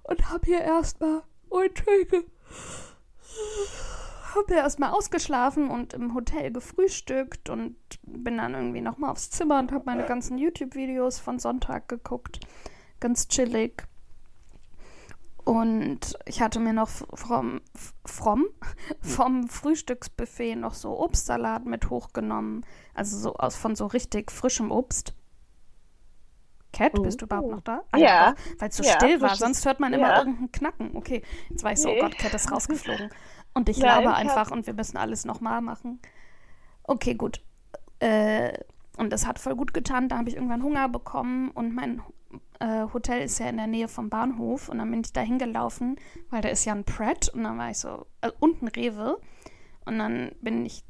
und habe hier erstmal, Entschuldige, habe hier erstmal ausgeschlafen und im Hotel gefrühstückt und bin dann irgendwie nochmal aufs Zimmer und habe meine ganzen YouTube-Videos von Sonntag geguckt. Ganz chillig. Und ich hatte mir noch vom, vom, vom Frühstücksbuffet noch so Obstsalat mit hochgenommen. Also so aus von so richtig frischem Obst. Cat, bist du überhaupt noch da? Oh. Ja. Weil es so Ja, still war, sonst hört man immer ja. irgendeinen Knacken. Okay, jetzt weiß ich so, oh Nee. Gott, Cat ist (laughs) rausgeflogen. Und ich Nein, laber ich hab- einfach und wir müssen alles nochmal machen. Okay, gut. Äh, und das hat voll gut getan. Da habe ich irgendwann Hunger bekommen und mein äh, Hotel ist ja in der Nähe vom Bahnhof und dann bin ich da hingelaufen, weil da ist ja ein Pret und dann war ich so, äh, und ein Rewe und dann bin ich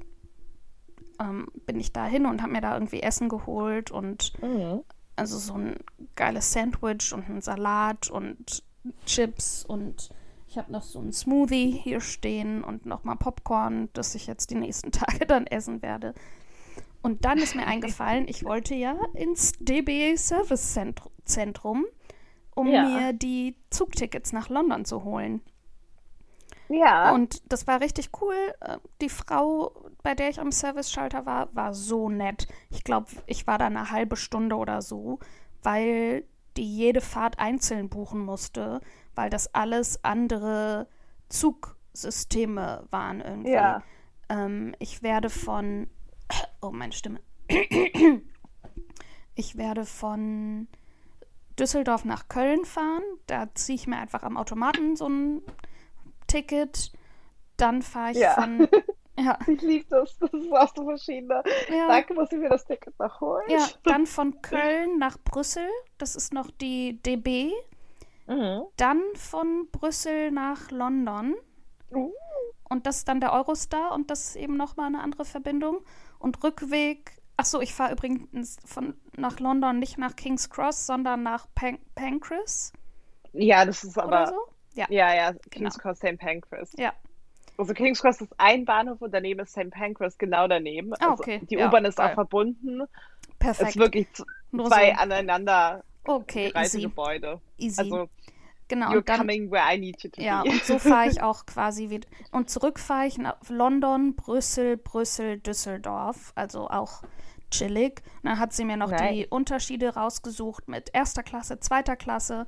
ähm, bin ich da hin und habe mir da irgendwie Essen geholt und Mhm. also so ein geiles Sandwich und einen Salat und Chips und ich habe noch so ein Smoothie hier stehen und nochmal Popcorn, das ich jetzt die nächsten (laughs) Tage dann essen werde. Und dann ist mir (laughs) eingefallen, ich wollte ja ins DB Service Zentr- Zentrum, um Ja. mir die Zugtickets nach London zu holen. Ja. Und das war richtig cool. Äh, Die Frau, bei der ich am Service-Schalter war, war so nett. Ich glaube, ich war da eine halbe Stunde oder so, weil die jede Fahrt einzeln buchen musste, weil das alles andere Zugsysteme waren irgendwie. Ja. Ähm, ich werde von. Oh, meine Stimme. Ich werde von Düsseldorf nach Köln fahren. Da ziehe ich mir einfach am Automaten so ein Ticket. Dann fahre ich Ja. von. (laughs) Ja, Ich liebe das. Das ist auch so verschiedene. ja, Danke, muss ich mir das Ticket noch holen? ja, dann (laughs) von Köln nach Brüssel. Das ist noch die DB. Mhm. Dann von Brüssel nach London. Uh. Und das ist dann der Eurostar und das ist eben nochmal eine andere Verbindung. Und Rückweg, ach so, ich fahre übrigens von, nach London nicht nach King's Cross, sondern nach Pan Pancras Ja, das ist aber. so. Ja, Ja, ja, King's Genau. Cross St. Pancras. ja. Also King's Cross ist ein Bahnhof und daneben ist St. Pancras genau daneben. Ah, Also okay. die Ja, U-Bahn ist auch geil. verbunden. Perfekt. Es ist wirklich zwei so. aneinander Okay, easy. Gebäude. Easy. Also, genau. you're Und dann, coming where I need you to ja, be. und so fahre ich (laughs) auch quasi wieder. Und zurück fahre ich nach London, Brüssel, Brüssel, Düsseldorf. Also auch chillig. Und dann hat sie mir noch die Nice. Unterschiede rausgesucht mit erster Klasse, zweiter Klasse.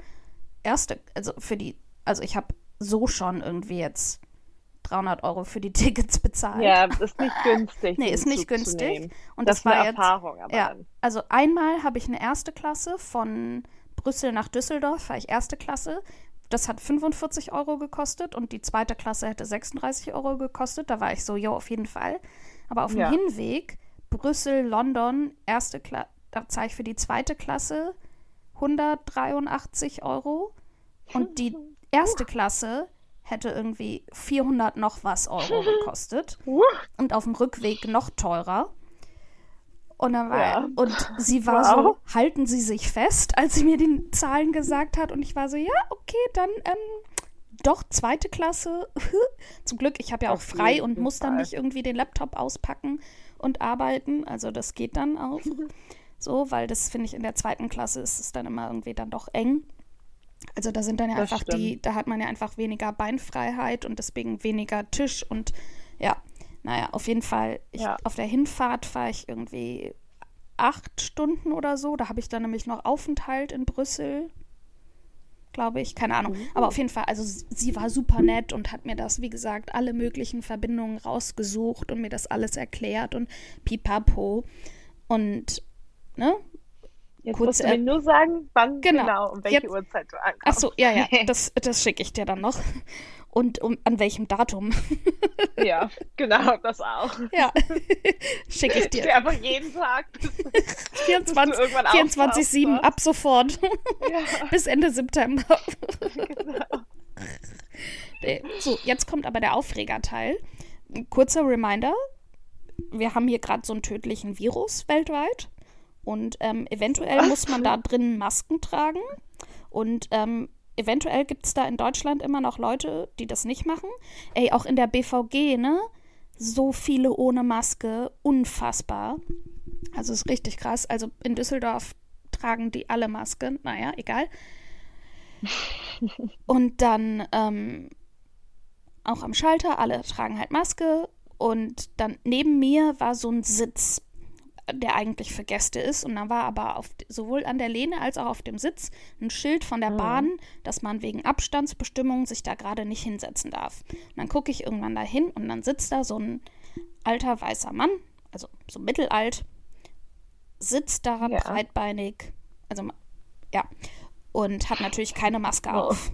Erste, also für die, also ich habe so schon irgendwie jetzt 300 Euro für die (laughs) Tickets bezahlt. Ja, ist nicht günstig. Nee, ist nicht günstig. Und das, das, ist eine war jetzt. Erfahrung, aber Ja, also einmal habe ich eine erste Klasse von Brüssel nach Düsseldorf, war ich erste Klasse. Das hat 45 Euro gekostet und die zweite Klasse hätte 36 Euro gekostet. Da war ich so, jo, auf jeden Fall. Aber auf dem Ja. Hinweg, Brüssel, London, erste Klasse, da zahle ich für die zweite Klasse 183 Euro. Und die erste Klasse hätte irgendwie 400 noch was Euro (laughs) gekostet und auf dem Rückweg noch teurer. Und, dann war, Ja. und sie war Wow. so, halten Sie sich fest, als sie mir die Zahlen gesagt hat. Und ich war so, ja, okay, dann ähm, doch zweite Klasse. (laughs) Zum Glück, ich habe ja auch frei und muss dann nicht irgendwie den Laptop auspacken und arbeiten. Also das geht dann auch. (laughs) So, weil das finde ich in der zweiten Klasse ist es dann immer irgendwie dann doch eng. Also da sind dann ja Das einfach die, stimmt. da hat man ja einfach weniger Beinfreiheit und deswegen weniger Tisch und ja, naja, auf jeden Fall, ich, Ja. auf der Hinfahrt fahre ich irgendwie acht Stunden oder so. Da habe ich dann nämlich noch Aufenthalt in Brüssel, glaube ich, keine Ahnung. Mhm. Aber auf jeden Fall, also sie war super nett und hat mir das, wie gesagt, alle möglichen Verbindungen rausgesucht und mir das alles erklärt und pipapo. Und, ne, Jetzt Kurz, musst du mir nur sagen, wann genau. genau, um welche Jetzt- Uhrzeit du ankommst. Ach so, ja, ja, (laughs) das, das schicke ich dir dann noch. Und um, an welchem Datum? Ja, genau, das auch. ja, (laughs) schicke ich Ich dir. stehe einfach jeden Tag bis, (laughs) bis du 24 irgendwann 24-7 auftauchst, ab sofort. Ja, (laughs) Bis Ende September. genau. So, jetzt kommt aber der Aufregerteil. Kurzer Reminder. Wir haben hier gerade so einen tödlichen Virus weltweit. Und ähm, eventuell muss man da drin Masken tragen. Und ähm, eventuell gibt es da in Deutschland immer noch Leute, die das nicht machen. Ey, auch in der BVG, ne? So viele ohne Maske. Unfassbar. Also ist richtig krass. Also in Düsseldorf tragen die alle Maske. Naja, egal. (laughs) Und dann ähm, auch am Schalter, alle tragen halt Maske. Und dann neben mir war so ein Sitz, der eigentlich für Gäste ist. Und dann war aber auf, sowohl an der Lehne als auch auf dem Sitz ein Schild von der Bahn, dass man wegen Abstandsbestimmungen sich da gerade nicht hinsetzen darf. Und dann gucke ich irgendwann da hin und dann sitzt da so ein alter weißer Mann, also so mittelalt, sitzt da Ja. breitbeinig, also ja, und hat natürlich keine Maske Oh. auf.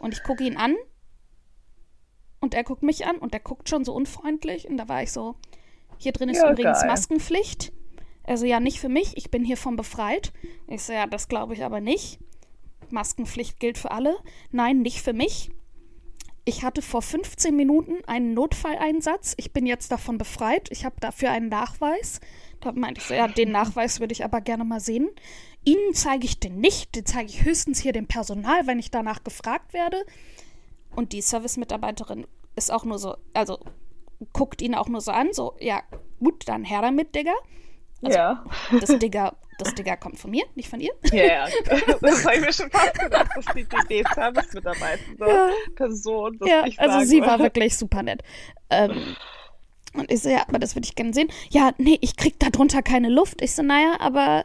Und ich gucke ihn an und er guckt mich an und der guckt schon so unfreundlich und da war ich so, hier drin ist Ja, übrigens geil. Maskenpflicht. Also ja, nicht für mich, ich bin hiervon befreit. Ich so, ja, das glaube ich aber nicht. Maskenpflicht gilt für alle. Nein, nicht für mich. Ich hatte vor 15 Minuten einen Notfalleinsatz. Ich bin jetzt davon befreit. Ich habe dafür einen Nachweis. Da meinte ich so, ja, den Nachweis würde ich aber gerne mal sehen. Ihnen zeige ich den nicht. Den zeige ich höchstens hier dem Personal, wenn ich danach gefragt werde. Und die Service-Mitarbeiterin ist auch nur so, also guckt ihn auch nur so an, so, ja, gut, dann her damit, Digga. Also- ja. Das Digga, das Digga kommt von mir, nicht von ihr. Ja, ja. (laughs) Das habe ich mir schon fast gedacht, dass die DD-Service-mitarbeitende Ja. Person das Ja, nicht also sie war wirklich super nett. Ähm, und ich so, ja, aber das würde ich gerne sehen. Ja, nee, ich krieg da drunter keine Luft. Ich so, naja, aber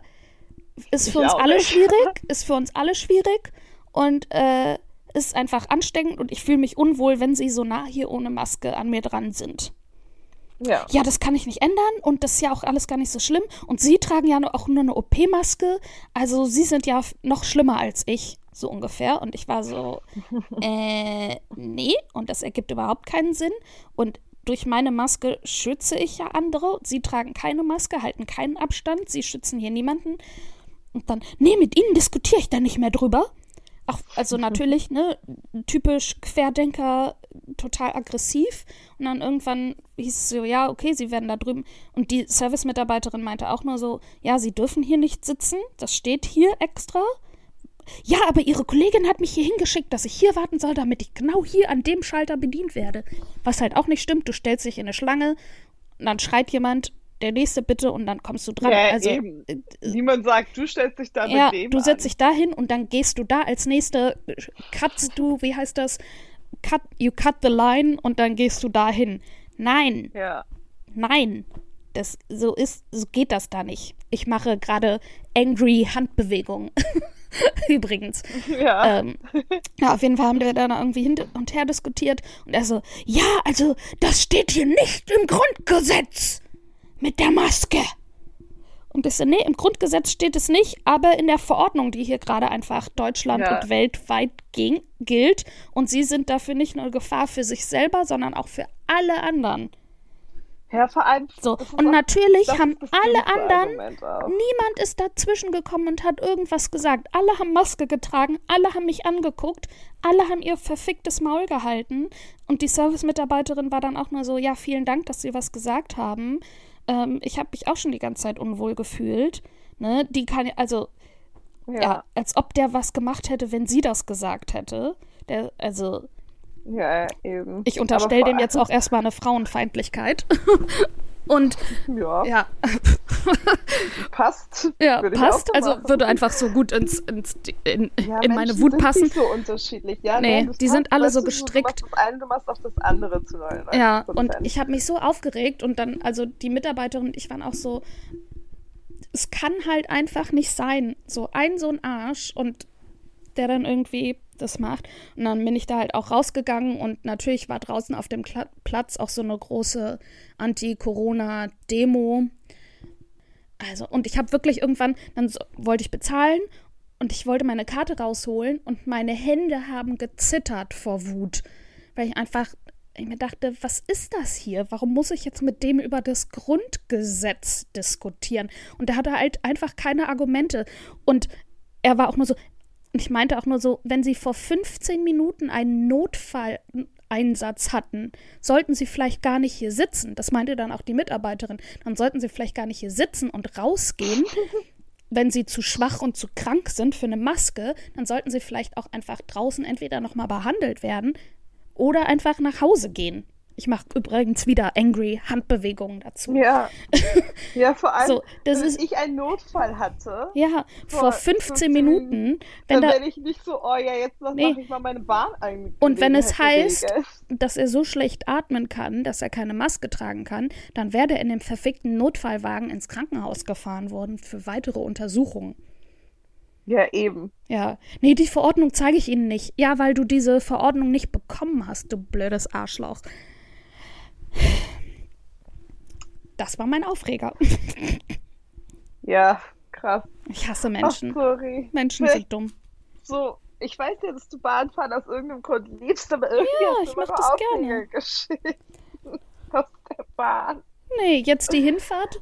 ist für Ich uns alle nicht. schwierig, (laughs) ist für uns alle schwierig und äh, ist einfach ansteckend und ich fühle mich unwohl, wenn sie so nah hier ohne Maske an mir dran sind. Ja. Ja, das kann ich nicht ändern und das ist ja auch alles gar nicht so schlimm. Und sie tragen ja auch nur eine OP-Maske. Also sie sind ja noch schlimmer als ich, so ungefähr. Und ich war so, (laughs) äh, nee. Und das ergibt überhaupt keinen Sinn. Und durch meine Maske schütze ich ja andere. Sie tragen keine Maske, halten keinen Abstand. Sie schützen hier niemanden. Und dann, nee, mit ihnen diskutiere ich da nicht mehr drüber. Ach, also natürlich, ne, typisch Querdenker, total aggressiv. Und dann irgendwann hieß es so, ja, okay, sie werden da drüben. Und die Service-Mitarbeiterin meinte auch nur so, ja, sie dürfen hier nicht sitzen, das steht hier extra. Ja, aber ihre Kollegin hat mich hier hingeschickt, dass ich hier warten soll, damit ich genau hier an dem Schalter bedient werde. Was halt auch nicht stimmt, du stellst dich in eine Schlange und dann schreit jemand, der nächste bitte und dann kommst du dran. Ja, also eben. äh, Niemand sagt, du stellst dich da ja, mit dem du an. setzt dich da hin und dann gehst du da als nächste, cutst du, wie heißt das? Cut, you cut the line und dann gehst du da hin. Nein, Ja. nein. Das, so ist, so geht das da nicht. Ich mache gerade angry Handbewegungen. (laughs) Übrigens. (laughs) Ja. Ähm, ja, auf jeden Fall haben wir dann irgendwie hin und her diskutiert und er so, ja, also das steht hier nicht im Grundgesetz mit der Maske. Und so, nee, im Grundgesetz steht es nicht, aber in der Verordnung, die hier gerade einfach Deutschland Ja. und weltweit ging, gilt. Und sie sind dafür nicht nur Gefahr für sich selber, sondern auch für alle anderen. ja, vor allem. So, das und auch- natürlich das haben das alle anderen. Niemand ist dazwischen gekommen und hat irgendwas gesagt. Alle haben Maske getragen, alle haben mich angeguckt, alle haben ihr verficktes Maul gehalten. Und die Service-Mitarbeiterin war dann auch nur so, ja, vielen Dank, dass Sie was gesagt haben. Ähm, ich habe mich auch schon die ganze Zeit unwohl gefühlt. Ne? Die kann, also, ja. Ja. als ob der was gemacht hätte, wenn sie das gesagt hätte. Der, also, Ja, eben. ich unterstelle dem jetzt auch erstmal eine Frauenfeindlichkeit. (laughs) und Ja, ja, (laughs) passt. Ja, passt. Also machen. würde einfach so gut ins, ins, in, Ja, in meine Menschen Wut sind passen. Nicht so unterschiedlich. Ja, Nee, nein, die sind alle so du, gestrickt. Du machst das eine, du machst auch das andere zu 99 Ja, und ich habe mich so aufgeregt und dann, also die Mitarbeiterin und ich waren auch so, es kann halt einfach nicht sein. So ein so ein Arsch und der dann irgendwie das macht. Und dann bin ich da halt auch rausgegangen und natürlich war draußen auf dem Platz auch so eine große Anti-Corona-Demo. Also, und ich habe wirklich irgendwann, dann so, wollte ich bezahlen und ich wollte meine Karte rausholen und meine Hände haben gezittert vor Wut, weil ich einfach ich mir dachte, was ist das hier? Warum muss ich jetzt mit dem über das Grundgesetz diskutieren? Und er hatte halt einfach keine Argumente. Und er war auch nur so, ich meinte auch nur so, wenn Sie vor 15 Minuten einen Notfalleinsatz hatten, sollten Sie vielleicht gar nicht hier sitzen. Das meinte dann auch die Mitarbeiterin. Dann sollten Sie vielleicht gar nicht hier sitzen und rausgehen. (laughs) Wenn Sie zu schwach und zu krank sind für eine Maske, dann sollten Sie vielleicht auch einfach draußen entweder nochmal behandelt werden oder einfach nach Hause gehen. Ich mache übrigens wieder angry Handbewegungen dazu. Ja. (laughs) ja, vor allem, So, wenn ist- ich einen Notfall hatte, Ja, vor 15 Minuten, wenn dann da, werde ich nicht so, oh ja, jetzt Nee. mache ich mal meine Bahn ein. Und wenn es heißt- dass er so schlecht atmen kann, dass er keine Maske tragen kann, dann wäre er in dem verfickten Notfallwagen ins Krankenhaus gefahren worden für weitere Untersuchungen. Ja, eben. Ja, nee, die Verordnung zeige ich Ihnen nicht. Ja, weil du diese Verordnung nicht bekommen hast, du blödes Arschloch. Das war mein Aufreger. Ja, krass. Ich hasse Ach, Menschen. sorry. Menschen sind dumm. So, ich weiß ja, dass du Bahnfahren aus irgendeinem Grund liebst, aber irgendwie Ja, hast du ich mach das Aufreger gerne. geschickt. (laughs) Aus der Bahn. Nee, jetzt die Hinfahrt.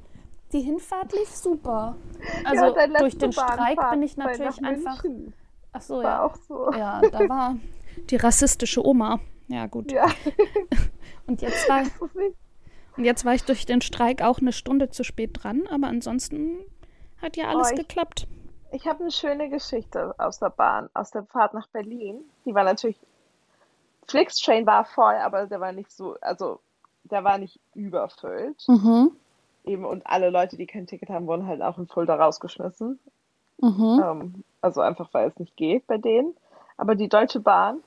Die Hinfahrt lief super. Also ja, durch den Streik Bahnfahrt bin ich natürlich einfach. Ach so, War ja. auch so. Ja, da war die rassistische Oma. Ja, gut. Ja, (laughs) Und jetzt war, und jetzt war ich durch den Streik auch eine Stunde zu spät dran, aber ansonsten hat ja alles Oh, ich- geklappt. Ich habe eine schöne Geschichte aus der Bahn, aus der Fahrt nach Berlin. Die war natürlich. Flixtrain war voll, aber der war nicht so, also der war nicht überfüllt. Mhm. Eben, und alle Leute, die kein Ticket haben, wurden halt auch in Fulda rausgeschmissen. Mhm. Ähm, also einfach, weil es nicht geht bei denen. Aber die Deutsche Bahn,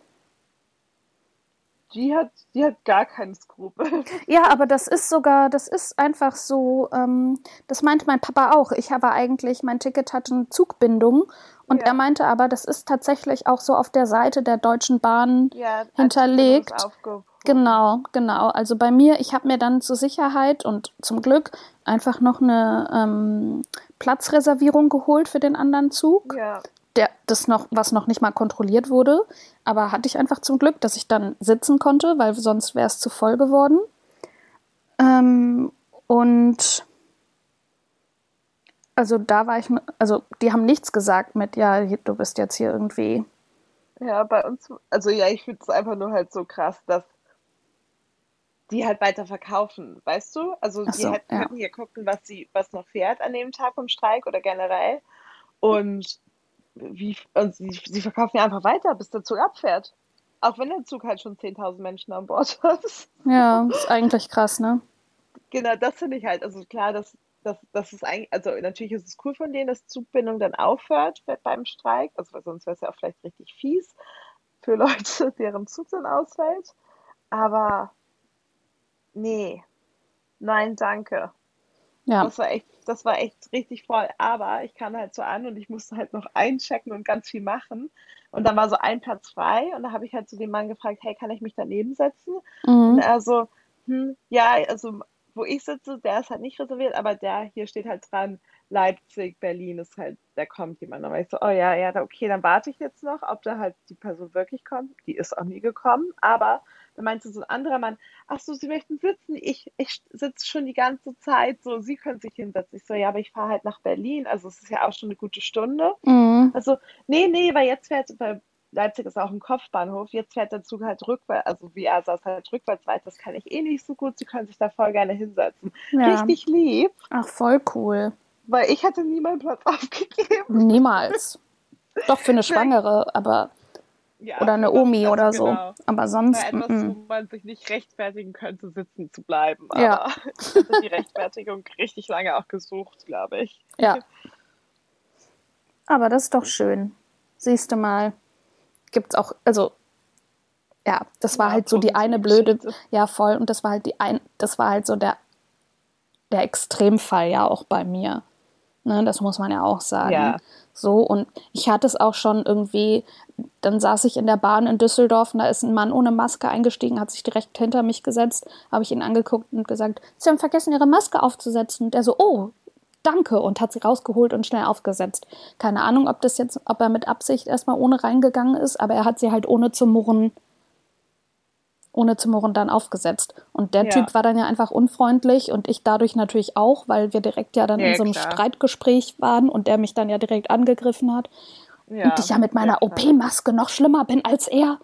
die hat, die hat gar keine Skrupel. (laughs) Ja, aber das ist sogar, das ist einfach so, ähm, das meinte mein Papa auch. Ich habe eigentlich, mein Ticket hatte eine Zugbindung und Ja. er meinte aber, das ist tatsächlich auch so auf der Seite der Deutschen Bahn Ja, Hinterlegt. Genau, genau. Also bei mir, ich habe mir dann zur Sicherheit und zum Glück einfach noch eine ähm, Platzreservierung geholt für den anderen Zug, Ja, der das noch, was noch nicht mal kontrolliert wurde. Aber hatte ich einfach zum Glück, dass ich dann sitzen konnte, weil sonst wäre es zu voll geworden. Ähm, und also da war ich, also die haben nichts gesagt mit, ja, du bist jetzt hier irgendwie. ja, bei uns, also ja, ich finde es einfach nur halt so krass, dass die halt weiter verkaufen, weißt du? Also Ach die so, halt, ja. könnten hier gucken, was sie, was noch fährt an dem Tag vom Streik oder generell. Und wie, und sie, sie verkaufen ja einfach weiter, bis der Zug abfährt. Auch wenn der Zug halt schon 10.000 Menschen an Bord (laughs) hat. Ja, ist eigentlich krass, ne? Genau, das finde ich halt. Also klar, dass das, das ist eigentlich, also natürlich ist es cool von denen, dass Zugbindung dann aufhört beim Streik, also sonst wäre es ja auch vielleicht richtig fies für Leute, (laughs) deren Zug dann ausfällt. Aber nee, nein, danke. Ja. Das war echt, das war echt richtig voll. Aber ich kam halt so an und ich musste halt noch einchecken und ganz viel machen. Und dann war so ein Platz frei und da habe ich halt zu dem Mann gefragt, hey, kann ich mich daneben setzen? Mhm. Und er so, hm, ja, also wo ich sitze, der ist halt nicht reserviert, aber der hier steht halt dran, Leipzig, Berlin ist halt, da kommt jemand. Dann war ich so, oh ja, ja, okay, dann warte ich jetzt noch, ob da halt die Person wirklich kommt. Die ist auch nie gekommen, aber dann meinte so ein anderer Mann, ach so, Sie möchten sitzen? Ich, ich sitze schon die ganze Zeit, so, Sie können sich hinsetzen. Ich so, ja, aber ich fahre halt nach Berlin, also es ist ja auch schon eine gute Stunde. Mhm. Also, nee, nee, weil jetzt fährt, weil Leipzig ist auch ein Kopfbahnhof. Jetzt fährt der Zug halt rückwärts, also wie er saß halt rückwärts weiter. Das kann ich eh nicht so gut. Sie können sich da voll gerne hinsetzen. Ja. Richtig lieb. Ach, voll cool. Weil ich hatte nie meinen Platz (laughs) aufgegeben. Niemals. Doch für eine Schwangere, aber. Ja, oder eine Omi oder so. Genau. Aber sonst. Etwas, m -m. wo man sich nicht rechtfertigen könnte, sitzen zu bleiben. Aber ja. ich hatte die Rechtfertigung (laughs) richtig lange auch gesucht, glaube ich. Ja. Aber das ist doch schön. Siehst du mal gibt es auch, also ja, das war ja, halt so die eine blöde, ja voll, und das war halt die ein, das war halt so der, der Extremfall ja auch bei mir. Ne, das muss man ja auch sagen. Ja. So, und ich hatte es auch schon irgendwie, dann saß ich in der Bahn in Düsseldorf und da ist ein Mann ohne Maske eingestiegen, hat sich direkt hinter mich gesetzt, habe ich ihn angeguckt und gesagt, Sie haben vergessen, Ihre Maske aufzusetzen. Und der so, oh, danke und hat sie rausgeholt und schnell aufgesetzt. Keine Ahnung, ob das jetzt, ob er mit Absicht erstmal ohne reingegangen ist, aber er hat sie halt ohne zu murren, ohne zu murren dann aufgesetzt. Und der ja. Typ war dann ja einfach unfreundlich und ich dadurch natürlich auch, weil wir direkt ja dann ja, in so einem klar. Streitgespräch waren und der mich dann ja direkt angegriffen hat. Ja, und ich ja mit meiner OP-Maske noch schlimmer bin als er.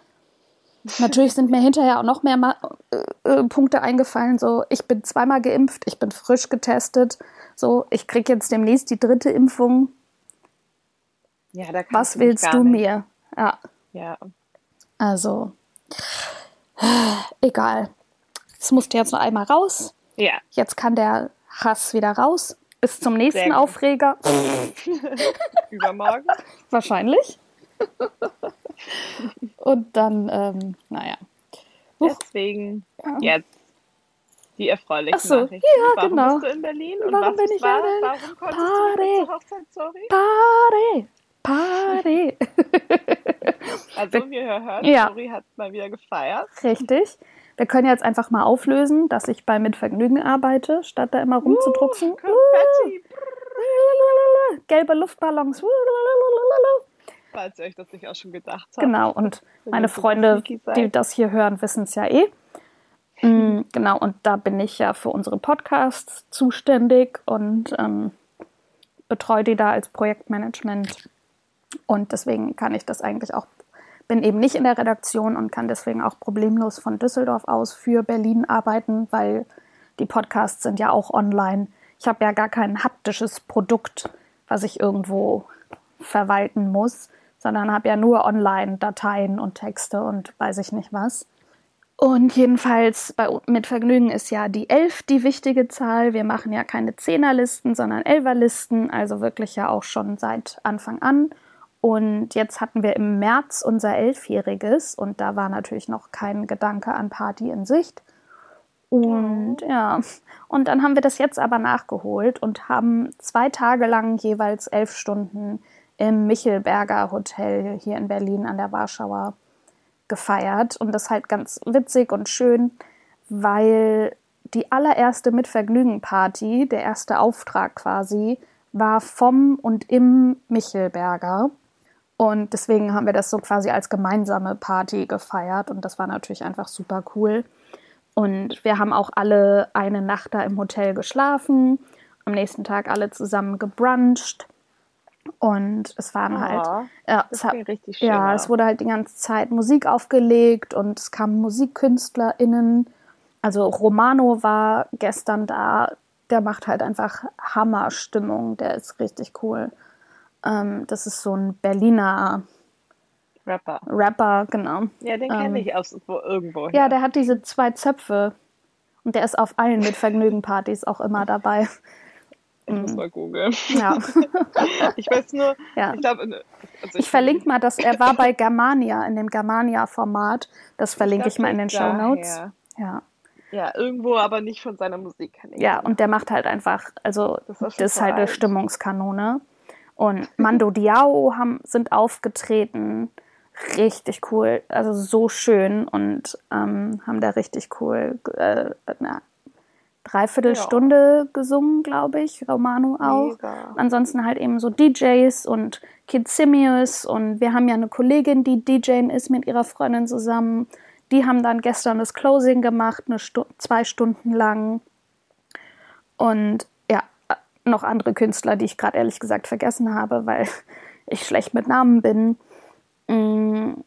(laughs) Natürlich sind mir hinterher auch noch mehr Ma äh, äh, Punkte eingefallen. So, ich bin zweimal geimpft, ich bin frisch getestet. So, ich kriege jetzt demnächst die dritte Impfung. Ja, da Was willst du nicht. mir? Ja. Ja. Also, egal. Es musste jetzt noch einmal raus. Ja. Jetzt kann der Hass wieder raus. Bis zum nächsten Aufreger. (laughs) Übermorgen? Wahrscheinlich. Und dann, ähm, naja. Huch. Deswegen ja. jetzt die erfreulichen Ach so, Nachrichten. Ja, warum genau. bist du in Berlin? Und warum bin ich war? in Warum konntest Party. du zur Hochzeit, sorry? Party! Party! Also, wie ihr hört, ja. Sorry hat mal wieder gefeiert. Richtig. Wir können jetzt einfach mal auflösen, dass ich bei Mitvergnügen arbeite, statt da immer rumzudrucksen. Uh, Konfetti. Gelbe Luftballons. Falls ihr euch das nicht auch schon gedacht habt. Genau, und (laughs) meine Freunde, die das hier hören, wissen es ja eh. Mm, genau, und da bin ich ja für unsere Podcasts zuständig und ähm, betreue die da als Projektmanagement. Und deswegen kann ich das eigentlich auch, bin eben nicht in der Redaktion und kann deswegen auch problemlos von Düsseldorf aus für Berlin arbeiten, weil die Podcasts sind ja auch online. Ich habe ja gar kein haptisches Produkt, was ich irgendwo verwalten muss, sondern habe ja nur Online-Dateien und Texte und weiß ich nicht was. Und jedenfalls bei, mit Vergnügen ist ja die 11 die wichtige Zahl. Wir machen ja keine Zehnerlisten, sondern Elferlisten, also wirklich ja auch schon seit Anfang an. Und jetzt hatten wir im März unser Elfjähriges und da war natürlich noch kein Gedanke an Party in Sicht. Und ja, und dann haben wir das jetzt aber nachgeholt und haben zwei Tage lang jeweils elf Stunden im Michelberger Hotel hier in Berlin an der Warschauer gefeiert und das halt ganz witzig und schön, weil die allererste Mitvergnügen-Party, der erste Auftrag quasi, war vom und im Michelberger. Und deswegen haben wir das so quasi als gemeinsame Party gefeiert und das war natürlich einfach super cool. Und wir haben auch alle eine Nacht da im Hotel geschlafen, am nächsten Tag alle zusammen gebruncht und es waren oh, halt, ja, es, hat, ja, es wurde halt die ganze Zeit Musik aufgelegt und es kamen MusikkünstlerInnen. Also Romano war gestern da, der macht halt einfach Hammerstimmung, der ist richtig cool. Ähm, das ist so ein Berliner Rapper. Rapper, genau. Ja, den kenne ähm, ich aus irgendwo. Ja, der hat diese zwei Zöpfe. Und der ist auf allen Mitvergnügen-Partys auch immer dabei. Ich muss mal googeln. Ja. (laughs) ich weiß nur, Ja. ich glaube, also Ich verlinke mal, dass er war bei Germania, in dem Germania-Format. Das verlinke ich, glaub, mal in den Show. Notes. Ja. Ja, irgendwo, aber nicht von seiner Musik ich. ja, und der macht halt einfach, also Das das, ist halt eine. Stimmungskanone. Und Mando Diao haben, sind aufgetreten. Richtig cool, also so schön und ähm, haben da richtig cool äh, eine Dreiviertelstunde gesungen, glaube ich, Romano auch. Mega. Ansonsten halt eben so DJs und Kid Simius und wir haben ja eine Kollegin, die DJing ist mit ihrer Freundin zusammen. Die haben dann gestern das Closing gemacht, eine Stu zwei Stunden lang. Und ja, noch andere Künstler, die ich gerade ehrlich gesagt vergessen habe, weil (laughs) ich schlecht mit Namen bin. Mm,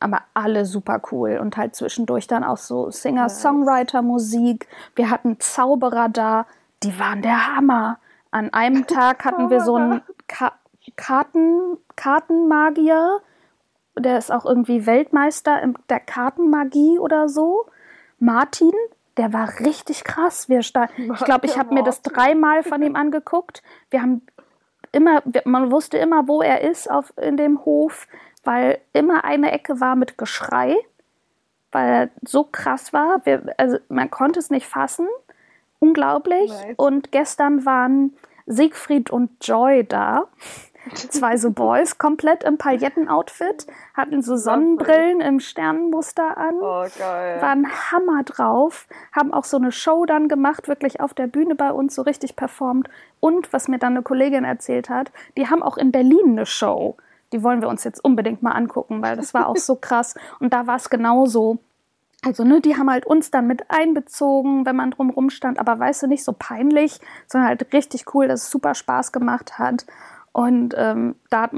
Aber alle super cool und halt zwischendurch dann auch so Singer-Songwriter-Musik. Wir hatten Zauberer da, die waren der Hammer. An einem (laughs) Tag hatten wir so einen Ka Karten, Kartenmagier, der ist auch irgendwie Weltmeister in der Kartenmagie oder so. Martin, der war richtig krass. Wir (laughs) ich glaube, ich habe mir das dreimal von ihm angeguckt. Wir haben immer, man wusste immer, wo er ist auf, in dem Hof, weil immer eine Ecke war mit Geschrei, weil er so krass war. Wir, also man konnte es nicht fassen. Unglaublich. Nice. Und gestern waren Siegfried und Joy da. Zwei so Boys, komplett im Paillettenoutfit, hatten so Sonnenbrillen im Sternenmuster an Oh, geil. waren Hammer drauf, haben auch so eine Show dann gemacht, wirklich auf der Bühne bei uns so richtig performt. Und was mir dann eine Kollegin erzählt hat, die haben auch in Berlin eine Show. Die wollen wir uns jetzt unbedingt mal angucken, weil das war auch so krass. Und da war es genauso. Also, ne, die haben halt uns dann mit einbezogen, wenn man drumrum stand, aber weißt du, nicht so peinlich, sondern halt richtig cool, dass es super Spaß gemacht hat. Und ähm, da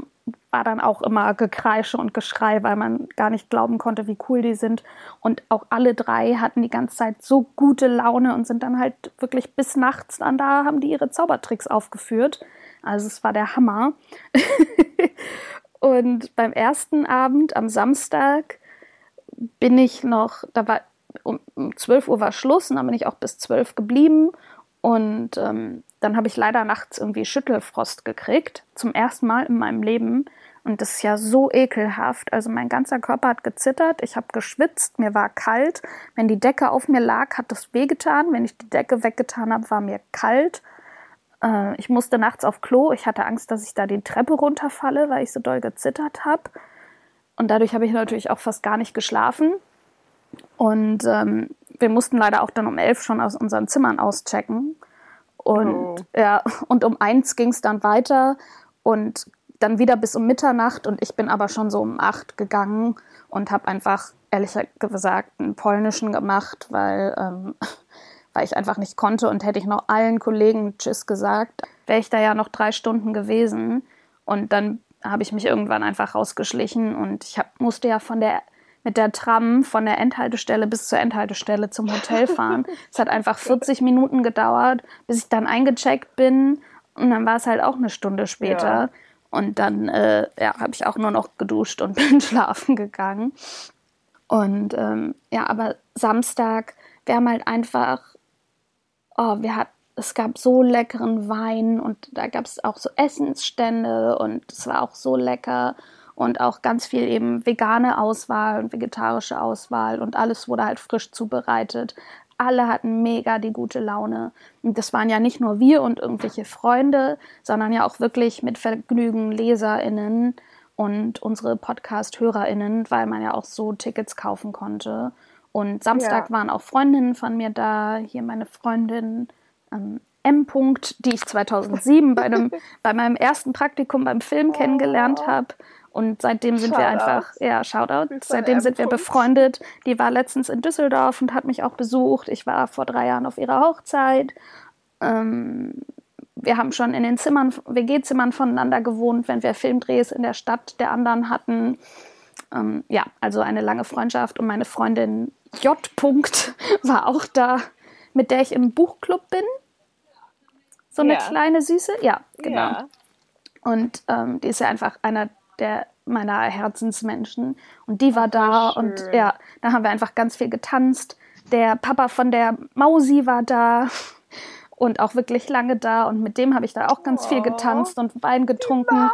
war dann auch immer Gekreische und Geschrei, weil man gar nicht glauben konnte, wie cool die sind. Und auch alle drei hatten die ganze Zeit so gute Laune und sind dann halt wirklich bis nachts dann da, haben die ihre Zaubertricks aufgeführt. Also es war der Hammer. (laughs) und beim ersten Abend am Samstag bin ich noch, da war um um 12 Uhr war Schluss und dann bin ich auch bis 12 geblieben. Und ähm, dann habe ich leider nachts irgendwie Schüttelfrost gekriegt, zum ersten Mal in meinem Leben. Und das ist ja so ekelhaft. Also mein ganzer Körper hat gezittert, ich habe geschwitzt, mir war kalt. Wenn die Decke auf mir lag, hat das wehgetan. Wenn ich die Decke weggetan habe, war mir kalt. Äh, ich musste nachts auf Klo. Ich hatte Angst, dass ich da die Treppe runterfalle, weil ich so doll gezittert habe. Und dadurch habe ich natürlich auch fast gar nicht geschlafen. Und ähm, wir mussten leider auch dann um elf schon aus unseren Zimmern auschecken. Und Oh. ja, und um eins ging es dann weiter und dann wieder bis um Mitternacht und ich bin aber schon so um acht gegangen und habe einfach ehrlich gesagt einen polnischen gemacht, weil, ähm, (laughs) weil ich einfach nicht konnte und hätte ich noch allen Kollegen Tschüss gesagt, wäre ich da ja noch drei Stunden gewesen und dann habe ich mich irgendwann einfach rausgeschlichen und ich hab, musste ja von der mit der Tram von der Endhaltestelle bis zur Endhaltestelle zum Hotel fahren. (laughs) Es hat einfach 40 Minuten gedauert, bis ich dann eingecheckt bin. Und dann war es halt auch eine Stunde später. Ja. Und dann äh, ja, habe ich auch nur noch geduscht und (laughs) bin schlafen gegangen. Und ähm, ja, aber Samstag, wir haben halt einfach, oh, wir hatten, es gab so leckeren Wein und da gab es auch so Essensstände und es war auch so lecker und auch ganz viel eben vegane Auswahl und vegetarische Auswahl und alles wurde halt frisch zubereitet. Alle hatten mega die gute Laune. Und das waren ja nicht nur wir und irgendwelche Freunde, sondern ja auch wirklich mit Vergnügen LeserInnen und unsere Podcast-HörerInnen, weil man ja auch so Tickets kaufen konnte. Und Samstag Ja. waren auch Freundinnen von mir da. Hier meine Freundin ähm, M. -Punkt, die ich (laughs) 2007 bei, einem, bei meinem ersten Praktikum beim Film kennengelernt habe. Und seitdem sind wir Shoutouts. einfach, ja, Shoutout, seitdem sind wir befreundet. Die war letztens in Düsseldorf und hat mich auch besucht. Ich war vor drei Jahren auf ihrer Hochzeit. Ähm, wir haben schon in den Zimmern, WG-Zimmern voneinander gewohnt, wenn wir Filmdrehs in der Stadt der anderen hatten. Ähm, ja, also eine lange Freundschaft und meine Freundin J. -Punkt (laughs) war auch da, mit der ich im Buchclub bin. So eine Ja. kleine Süße, ja, genau. Ja. Und ähm, die ist ja einfach einer der meiner Herzensmenschen. Und die war da schön. und ja, da haben wir einfach ganz viel getanzt. der Papa von der Mausi war da (laughs) und auch wirklich lange da und mit dem habe ich da auch ganz viel getanzt und Wein getrunken.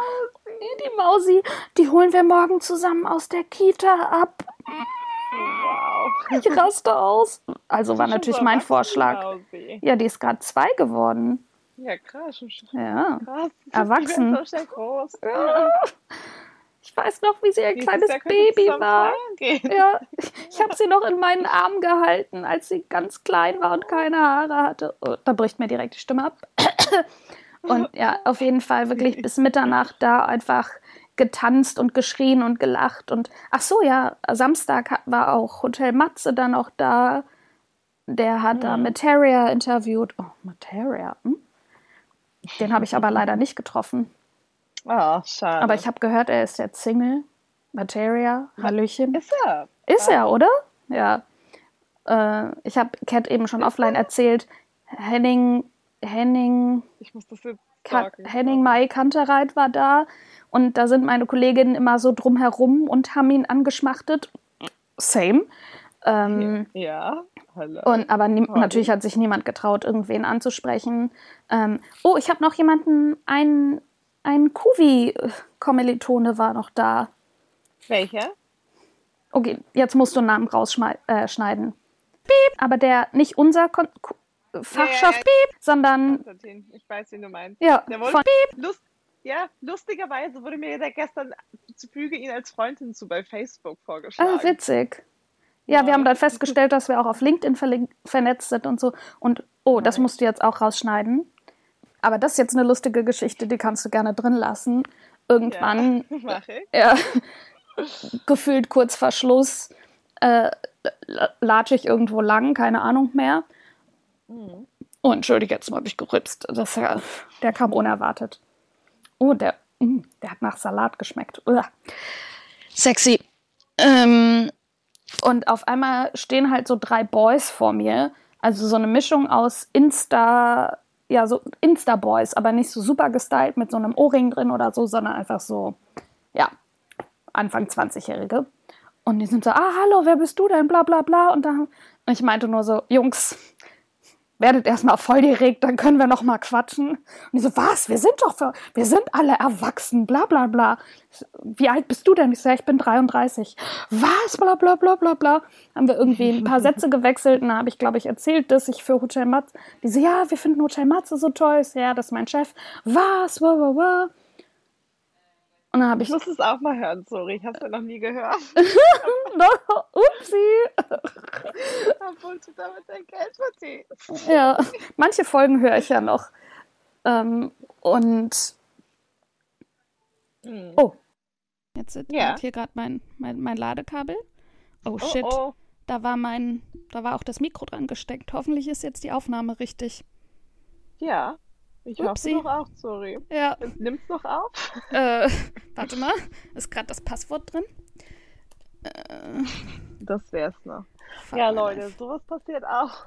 Die Mausi, die holen wir morgen zusammen aus der Kita ab. Wow. Ich raste aus. Also Die war (laughs) natürlich mein Vorschlag. Mausi. Ja, die ist gerade zwei geworden. Ja, krass. Ja. krass. Erwachsen. Die so groß. Ich weiß noch, wie sie ein kleines Baby war. Ja, ich habe sie noch in meinen Armen gehalten, als sie ganz klein war und keine Haare hatte. Oh, da bricht mir direkt die Stimme ab. (laughs) Und ja, auf jeden Fall wirklich (laughs) bis Mitternacht da einfach getanzt und geschrien und gelacht. Und ach so, ja, Samstag war auch Hotel Matze dann auch da. Der hat da Materia interviewt. Oh, Materia. Hm? Den habe ich aber leider nicht getroffen. Ah, schade. Aber ich habe gehört, er ist jetzt Single. Materia, Hallöchen. Ist er? Ist er, oder? Ja. Äh, ich habe Cat eben schon offline erzählt. Henning, Henning, Ich muss das jetzt Ka. Henning Mai Kantereit war da und da sind meine Kolleginnen immer so drumherum und haben ihn angeschmachtet. Same. Ähm, Ja. Und, aber Sorry. natürlich hat sich niemand getraut, irgendwen anzusprechen. Ähm, oh, ich habe noch jemanden, ein, ein Kuvi-Kommilitone war noch da. Welcher? Okay, jetzt musst du einen Namen rausschneiden. Äh. Piep. Aber der nicht unser Kon Ku- Fachschaft, Ja, ja, Piep, sondern. Ich weiß, wen du meinst. ja, Der von Lust, ja, lustigerweise wurde mir der gestern zu Füge ihn als Freundin zu bei Facebook vorgeschlagen. Ah, witzig. Ja, wir haben dann festgestellt, dass wir auch auf LinkedIn vernetzt sind und so. Und oh, das musst du jetzt auch rausschneiden. Aber das ist jetzt eine lustige Geschichte, die kannst du gerne drin lassen. Irgendwann, ja, (laughs) mach ich. ja, gefühlt kurz vor Schluss, äh, latsche ich irgendwo lang, keine Ahnung mehr. Mhm. Oh, entschuldige, jetzt habe ich gerübst. Das, der kam unerwartet. Oh, der, mm, der hat nach Salat geschmeckt. Uah. Sexy. Ähm, und auf einmal stehen halt so drei Boys vor mir. Also so eine Mischung aus Insta, ja, so Insta-Boys, aber nicht so super gestylt mit so einem Ohrring drin oder so, sondern einfach so, ja, Anfang 20-Jährige. Und die sind so, ah, hallo, wer bist du denn? Bla bla bla. Und, dann, ich meinte nur so, Jungs, werdet erstmal voll direkt, dann können wir noch mal quatschen. Und die so, was? Wir sind doch, für, wir sind alle erwachsen, bla bla bla. Ich Wie alt bist du denn? Ich so, ja, ich bin 33. Was? Bla bla bla bla bla. Haben wir irgendwie ein paar Sätze gewechselt und da habe ich, glaube ich, erzählt, dass ich für Hotel Matze, die so, ja, wir finden Hotel Matze so toll. Ich so, ja, das ist mein Chef. Was? Wa, wa, wa. Und dann habe Ich ich, muss es auch mal hören, sorry, ich habe es ja noch nie gehört. (laughs) no, upsi. Obwohl du damit dein Geld verdienst. Ja, manche Folgen höre ich ja noch. Ähm, und Hm. Oh. Jetzt Ja. hier gerade mein, mein, mein Ladekabel. Oh Oh, shit. oh. Da war mein, da war auch das Mikro dran gesteckt. Hoffentlich ist jetzt die Aufnahme richtig. Ja, ich Upsi. hoffe doch auch, sorry. Ja, Nimm's noch auf? äh, warte mal. Ist gerade das Passwort drin? Äh, Das wär's noch. Ja, Leute, sowas passiert auch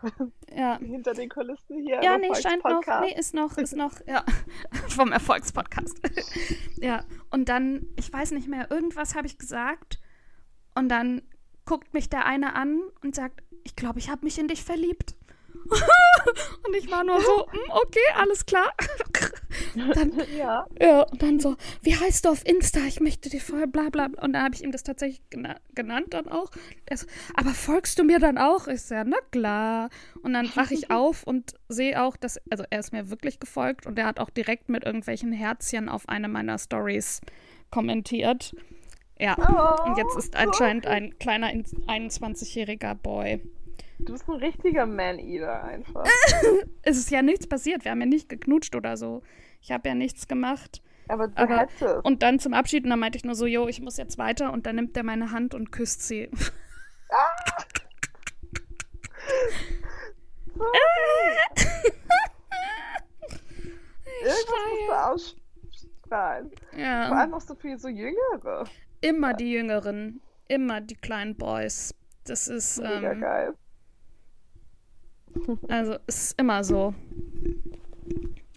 Ja. (laughs) hinter den Kulissen hier. Ja, nee, scheint noch. Nee, ist noch, ist noch, ja. (laughs) Vom Erfolgspodcast. (laughs) ja. Und dann, ich weiß nicht mehr, irgendwas habe ich gesagt. Und dann guckt mich der eine an und sagt, ich glaube, ich habe mich in dich verliebt. (laughs) und ich war nur so, "Hm, okay, alles klar. (laughs) dann, Ja, ja, und dann so, wie heißt du auf Insta? Ich möchte dir voll bla bla. bla. Und dann habe ich ihm das tatsächlich gena genannt dann auch. So, aber folgst du mir dann auch? Ich so, ja, na klar. Und dann wache ich (laughs) auf und sehe auch, dass, also er ist mir wirklich gefolgt und er hat auch direkt mit irgendwelchen Herzchen auf eine meiner Stories kommentiert. Ja. Oh, und jetzt ist anscheinend ein kleiner 21-jähriger Boy. Du bist ein richtiger Man-Eater einfach. (laughs) Es ist ja nichts passiert. Wir haben ja nicht geknutscht oder so. Ich habe ja nichts gemacht. Aber du Aber- hättest. Und dann zum Abschied, und dann meinte ich nur so, jo, ich muss jetzt weiter. Und dann nimmt er meine Hand und küsst sie. (laughs) Irgendwas musst du ausstrahlen. Vor Ja, allem noch so viel so Jüngere. immer die Jüngeren. Immer die kleinen Boys. Das ist, Mega ähm, geil. Also, es ist immer so.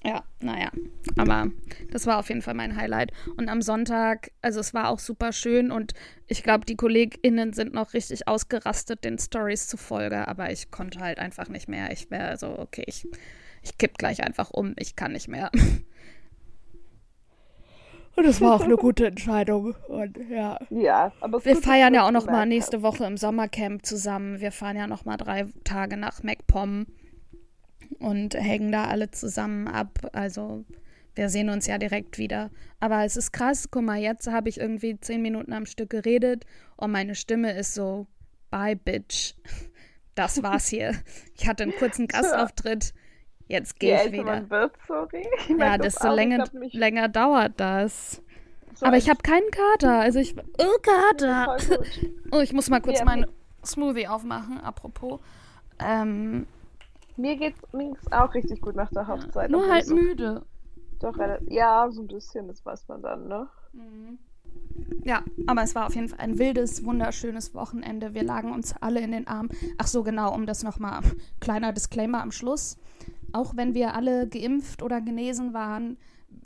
Ja, naja. aber das war auf jeden Fall mein Highlight. Und am Sonntag, also es war auch super schön und ich glaube, die KollegInnen sind noch richtig ausgerastet den Stories zufolge, aber ich konnte halt einfach nicht mehr. Ich wäre so, okay, ich, ich kipp gleich einfach um, ich kann nicht mehr. (laughs) Und es war auch eine gute Entscheidung. Und ja. Ja, aber wir feiern ja auch noch mal nächste Woche im Sommercamp zusammen. Wir fahren ja noch mal drei Tage nach MacPom und hängen da alle zusammen ab. Also wir sehen uns ja direkt wieder. Aber es ist krass. Guck mal, jetzt habe ich irgendwie zehn Minuten am Stück geredet und meine Stimme ist so, bye, bitch. (laughs) Das war's hier. Ich hatte einen kurzen (laughs) Gastauftritt. Jetzt gehe ich wieder. Man wird, sorry. (laughs) Ich ja, desto länger, länger dauert das. So Aber ich habe keinen Kater. Also ich. Oh, Kater! oh, ich muss mal kurz ja, meinen Smoothie aufmachen, apropos. Ähm, mir geht's mir auch richtig gut nach der Hochzeit. Nur halt so müde. Doch, ja, so ein bisschen, das weiß man dann, ne? Mhm. Ja, aber es war auf jeden Fall ein wildes, wunderschönes Wochenende. Wir lagen uns alle in den Armen. Ach so, genau, um das nochmal, kleiner Disclaimer am Schluss auch wenn wir alle geimpft oder genesen waren,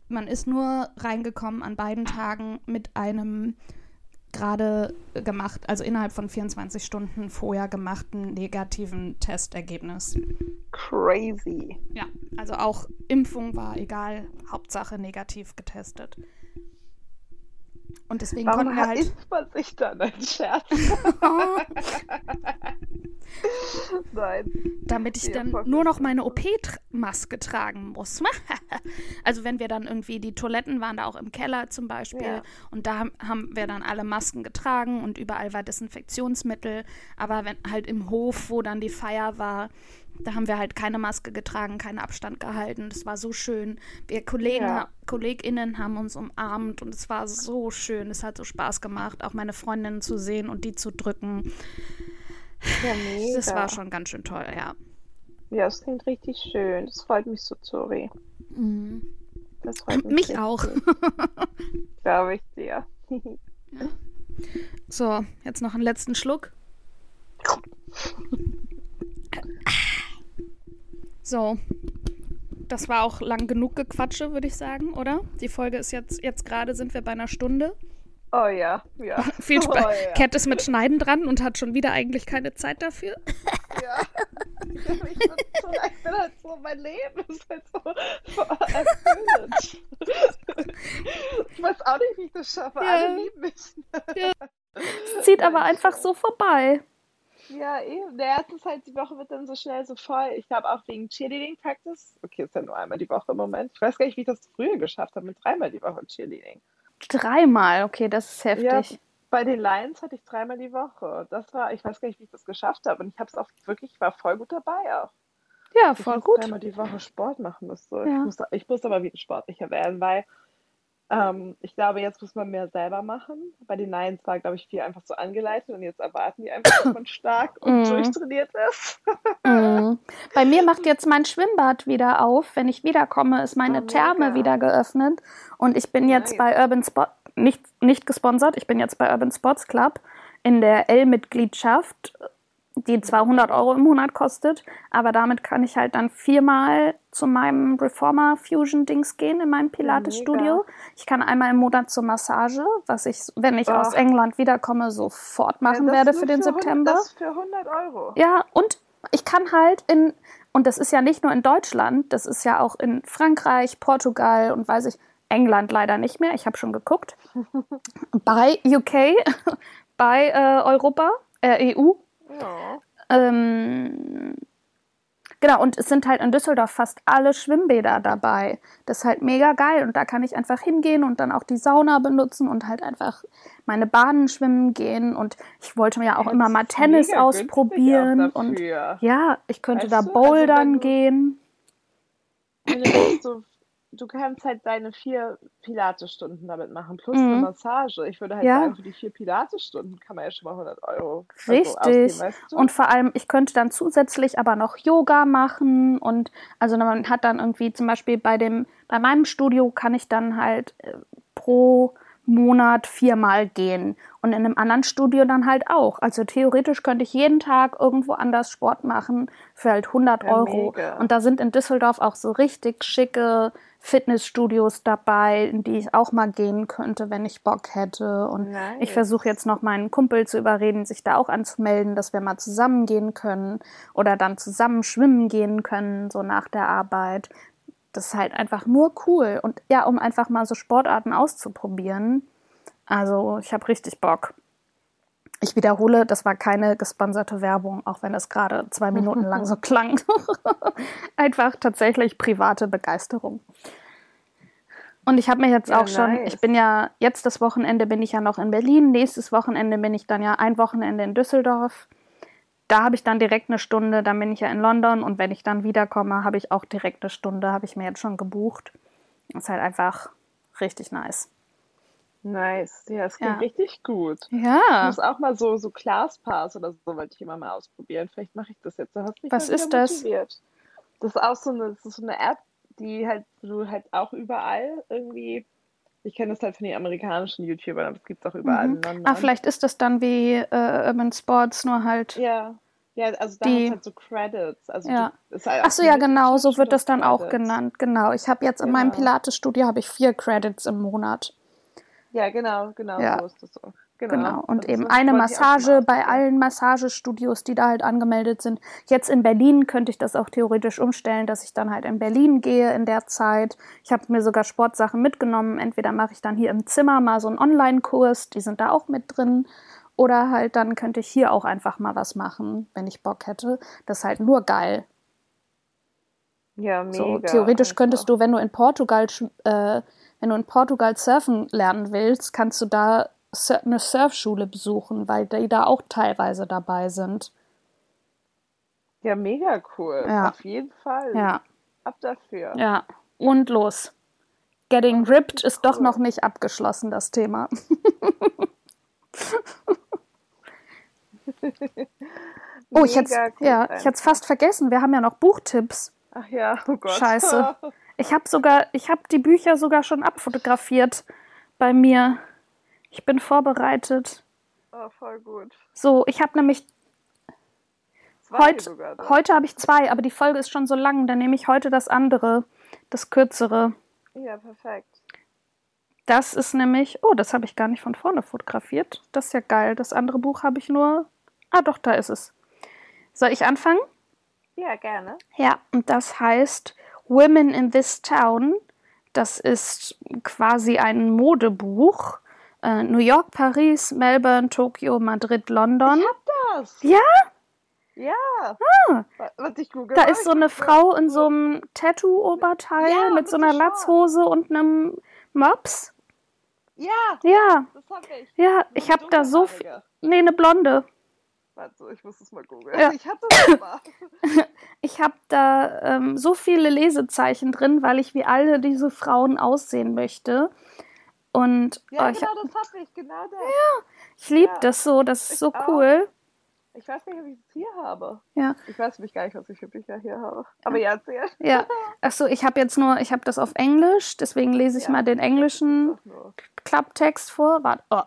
man ist nur reingekommen an beiden Tagen mit einem gerade gemacht, also innerhalb von 24 Stunden vorher gemachten negativen Testergebnis. Crazy. Ja, also auch Impfung war egal, Hauptsache negativ getestet. Und deswegen Warum konnten wir halt. Isst man sich dann ein Scherz? (laughs) Nein. Damit ich dann nur noch meine OP-Maske tragen muss. (laughs) also wenn wir dann irgendwie, die Toiletten waren da auch im Keller zum Beispiel ja. und da haben wir dann alle Masken getragen und überall war Desinfektionsmittel. Aber wenn halt im Hof, wo dann die Feier war, da haben wir halt keine Maske getragen, keinen Abstand gehalten. Das war so schön. Wir Kollegen, ja. KollegInnen haben uns umarmt und es war so schön. Es hat so Spaß gemacht, auch meine Freundinnen zu sehen und die zu drücken. Ja, das war schon ganz schön toll, ja. Ja, es klingt richtig schön. Das freut mich so, Zori. Mhm. Das freut mich. Mich auch. (laughs) Glaube ich dir. so, jetzt noch einen letzten Schluck. (laughs) So. Das war auch lang genug Gequatsche, würde ich sagen, oder? Die Folge ist jetzt, jetzt gerade sind wir bei einer Stunde. Oh ja, ja. (laughs) Viel Spaß. Oh, ja. Cat ist mit Schneiden dran und hat schon wieder eigentlich keine Zeit dafür. (laughs) Ja. Ich bin, so, ich bin halt so, mein Leben ist halt so, erfüllend. Ich weiß auch nicht, wie ich das schaffe. Ja. Alle lieben mich. Ja. (laughs) Es zieht aber einfach so vorbei. Ja, eben. Der erste halt, die Woche wird dann so schnell so voll. Ich glaube auch wegen Cheerleading Practice. Okay, ist ja nur einmal die Woche im Moment. Ich weiß gar nicht, wie ich das früher geschafft habe mit dreimal die Woche Cheerleading. Dreimal, okay, das ist heftig. Ja, bei den Lions hatte ich dreimal die Woche. Das war, ich weiß gar nicht, wie ich das geschafft habe. Und ich habe es auch wirklich, ich war voll gut dabei auch. Ja, voll ich gut. dreimal die Woche Sport machen müsste. Ja. Ich, muss, ich muss aber wieder sportlicher werden, weil ähm, ich glaube, jetzt muss man mehr selber machen. Bei den Lions war, glaube ich, viel einfach so angeleitet und jetzt erwarten die einfach, dass man stark und mm. durchtrainiert ist. mm. Bei mir macht jetzt mein Schwimmbad wieder auf. Wenn ich wiederkomme, ist meine oh, Therme wieder geöffnet und ich bin jetzt nice. bei Urban Sport, nicht, nicht gesponsert, ich bin jetzt bei Urban Sports Club in der L-Mitgliedschaft die 200 Euro im Monat kostet, aber damit kann ich halt dann viermal zu meinem Reformer Fusion Dings gehen in meinem Pilates Studio. Ich kann einmal im Monat zur Massage, was ich, wenn ich oh. aus England wiederkomme, sofort machen ja, werde für den für September. 100, das für 100 Euro. Ja, und ich kann halt in, und das ist ja nicht nur in Deutschland, das ist ja auch in Frankreich, Portugal und weiß ich, England leider nicht mehr, ich habe schon geguckt. (laughs) bei UK, (laughs) bei äh, Europa, äh, EU ja. Ähm, genau, und es sind halt in Düsseldorf fast alle Schwimmbäder dabei. Das ist halt mega geil. Und da kann ich einfach hingehen und dann auch die Sauna benutzen und halt einfach meine Bahnen schwimmen gehen. Und ich wollte mir ja auch immer mal Tennis ausprobieren. Und ja, ich könnte weißt da bouldern also, gehen. Wenn du so du kannst halt deine vier Pilates-Stunden damit machen, plus mhm. eine Massage. Ich würde halt ja. sagen, für die vier Pilates-Stunden kann man ja schon mal 100 Euro Richtig. Ausgeben, weißt du? Und vor allem, ich könnte dann zusätzlich aber noch Yoga machen und also man hat dann irgendwie zum Beispiel bei dem, bei meinem Studio kann ich dann halt äh, pro Monat viermal gehen und in einem anderen Studio dann halt auch. Also theoretisch könnte ich jeden Tag irgendwo anders Sport machen für halt 100 ja, Euro. Mega. Und da sind in Düsseldorf auch so richtig schicke Fitnessstudios dabei, in die ich auch mal gehen könnte, wenn ich Bock hätte. Und nice. ich versuche jetzt noch meinen Kumpel zu überreden, sich da auch anzumelden, dass wir mal zusammen gehen können oder dann zusammen schwimmen gehen können, so nach der Arbeit. Das ist halt einfach nur cool. Und ja, um einfach mal so Sportarten auszuprobieren. Also ich habe richtig Bock. Ich wiederhole, das war keine gesponserte Werbung, auch wenn es gerade zwei Minuten lang so klang. (laughs) Einfach tatsächlich private Begeisterung. Und ich habe mir jetzt ja, auch schon, nice. ich bin ja, jetzt das Wochenende bin ich ja noch in Berlin, nächstes Wochenende bin ich dann ja ein Wochenende in Düsseldorf. Da habe ich dann direkt eine Stunde, dann bin ich ja in London und wenn ich dann wiederkomme, habe ich auch direkt eine Stunde, habe ich mir jetzt schon gebucht. Das ist halt einfach richtig nice. Nice. Ja, es klingt Ja. richtig gut. Ich Ja. muss auch mal so, so ClassPass oder so, wollte ich immer mal ausprobieren. Vielleicht mache ich das jetzt. Du hast mich Was ist das? motiviert. Das ist auch so eine, das ist so eine App, die halt, du halt auch überall irgendwie, ich kenne das halt von den amerikanischen YouTubern, aber das gibt es auch überall Mhm. Ah, vielleicht ist das dann wie äh, Urban Sports, nur halt. Ja. Ja, also da Die- halt so Credits. Also Ja. halt Ach auch so, ja, genau, so wird das dann auch Credits. genannt. Genau. Ich habe jetzt in meinem Genau. Pilates-Studio habe ich vier Credits im Monat. Ja, genau, genau, Ja. so ist das so. Genau. Genau. Und Also eben das eine Massage bei allen Massagestudios, die da halt angemeldet sind. Jetzt in Berlin könnte ich das auch theoretisch umstellen, dass ich dann halt in Berlin gehe in der Zeit. Ich habe mir sogar Sportsachen mitgenommen. Entweder mache ich dann hier im Zimmer mal so einen Online-Kurs, die sind da auch mit drin. Oder halt dann könnte ich hier auch einfach mal was machen, wenn ich Bock hätte. Das ist halt nur geil. Ja, mega. So, theoretisch einfach. könntest du, wenn du in Portugal, äh, wenn du in Portugal surfen lernen willst, kannst du da eine Surfschule besuchen, weil die da auch teilweise dabei sind. Ja, mega cool. Ja. Auf jeden Fall. Ja, Ab dafür. ja. Und los. Getting ripped ist doch noch nicht abgeschlossen, das Thema. (laughs) Oh, ich hätte cool ja, ich hätte es fast vergessen. Wir haben ja noch Buchtipps. Ach ja, oh Gott. Scheiße. (laughs) Ich habe sogar, ich habe die Bücher sogar schon abfotografiert bei mir. Ich bin vorbereitet. Oh, voll gut. So, ich habe nämlich ne? heute habe ich zwei, aber die Folge ist schon so lang, dann nehme ich heute das andere, das kürzere. Ja, perfekt. Das ist nämlich, oh, das habe ich gar nicht von vorne fotografiert. Das ist ja geil. Das andere Buch habe ich nur. Ah, doch, da ist es. Soll ich anfangen? Ja, gerne. Ja, und das heißt Women in This Town. Das ist quasi ein Modebuch. Äh, New York, Paris, Melbourne, Tokio, Madrid, London. Ich hab das. Ja, Ja. Wa- Was ich google. da ist so eine Frau in so einem Tattoo-Oberteil Ja, mit so einer. Latzhose und einem Mops. Ja, Ja, das hab ich. ja, ich habe da so viel. Nee, eine blonde. Warte, ich muss es mal googeln. Ja. Ich hatte das aber. Ich habe da ähm, so viele Lesezeichen drin, weil ich wie alle diese Frauen aussehen möchte. Und Ja, oh, ich, genau, das hab ich. Genau das. ich liebe ja. das so, das ist Ich so auch. cool. Ich weiß nicht, ob ich es hier habe. Ja. Ich weiß nämlich gar nicht, was ich für Bücher hier habe. Aber ja, erzähl. Ja, achso, ich habe jetzt nur, ich habe das auf Englisch, deswegen lese ich Ja. mal den englischen. Klapptext vor. Warte, oh,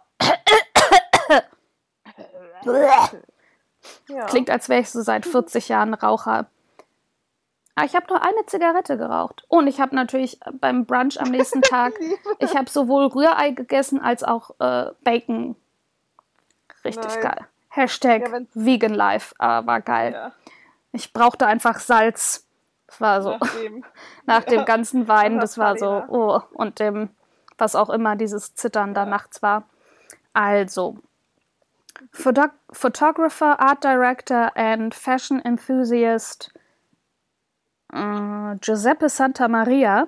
Ja. klingt, als wäre ich so seit 40 Jahren Raucher. Aber ich habe nur eine Zigarette geraucht. Und ich habe natürlich beim Brunch am nächsten (laughs) Tag, ich habe sowohl Rührei gegessen als auch äh, Bacon. Richtig Nice. geil. Hashtag Ja, Vegan Life, äh, war geil. Ja, Ich brauchte einfach Salz. Das war so. nach dem (laughs) Ja. ganzen Wein, das war so, oh, und dem, was auch immer dieses Zittern da nachts war. Also, Photo Photographer, Art Director and Fashion Enthusiast äh, Giuseppe Santa Maria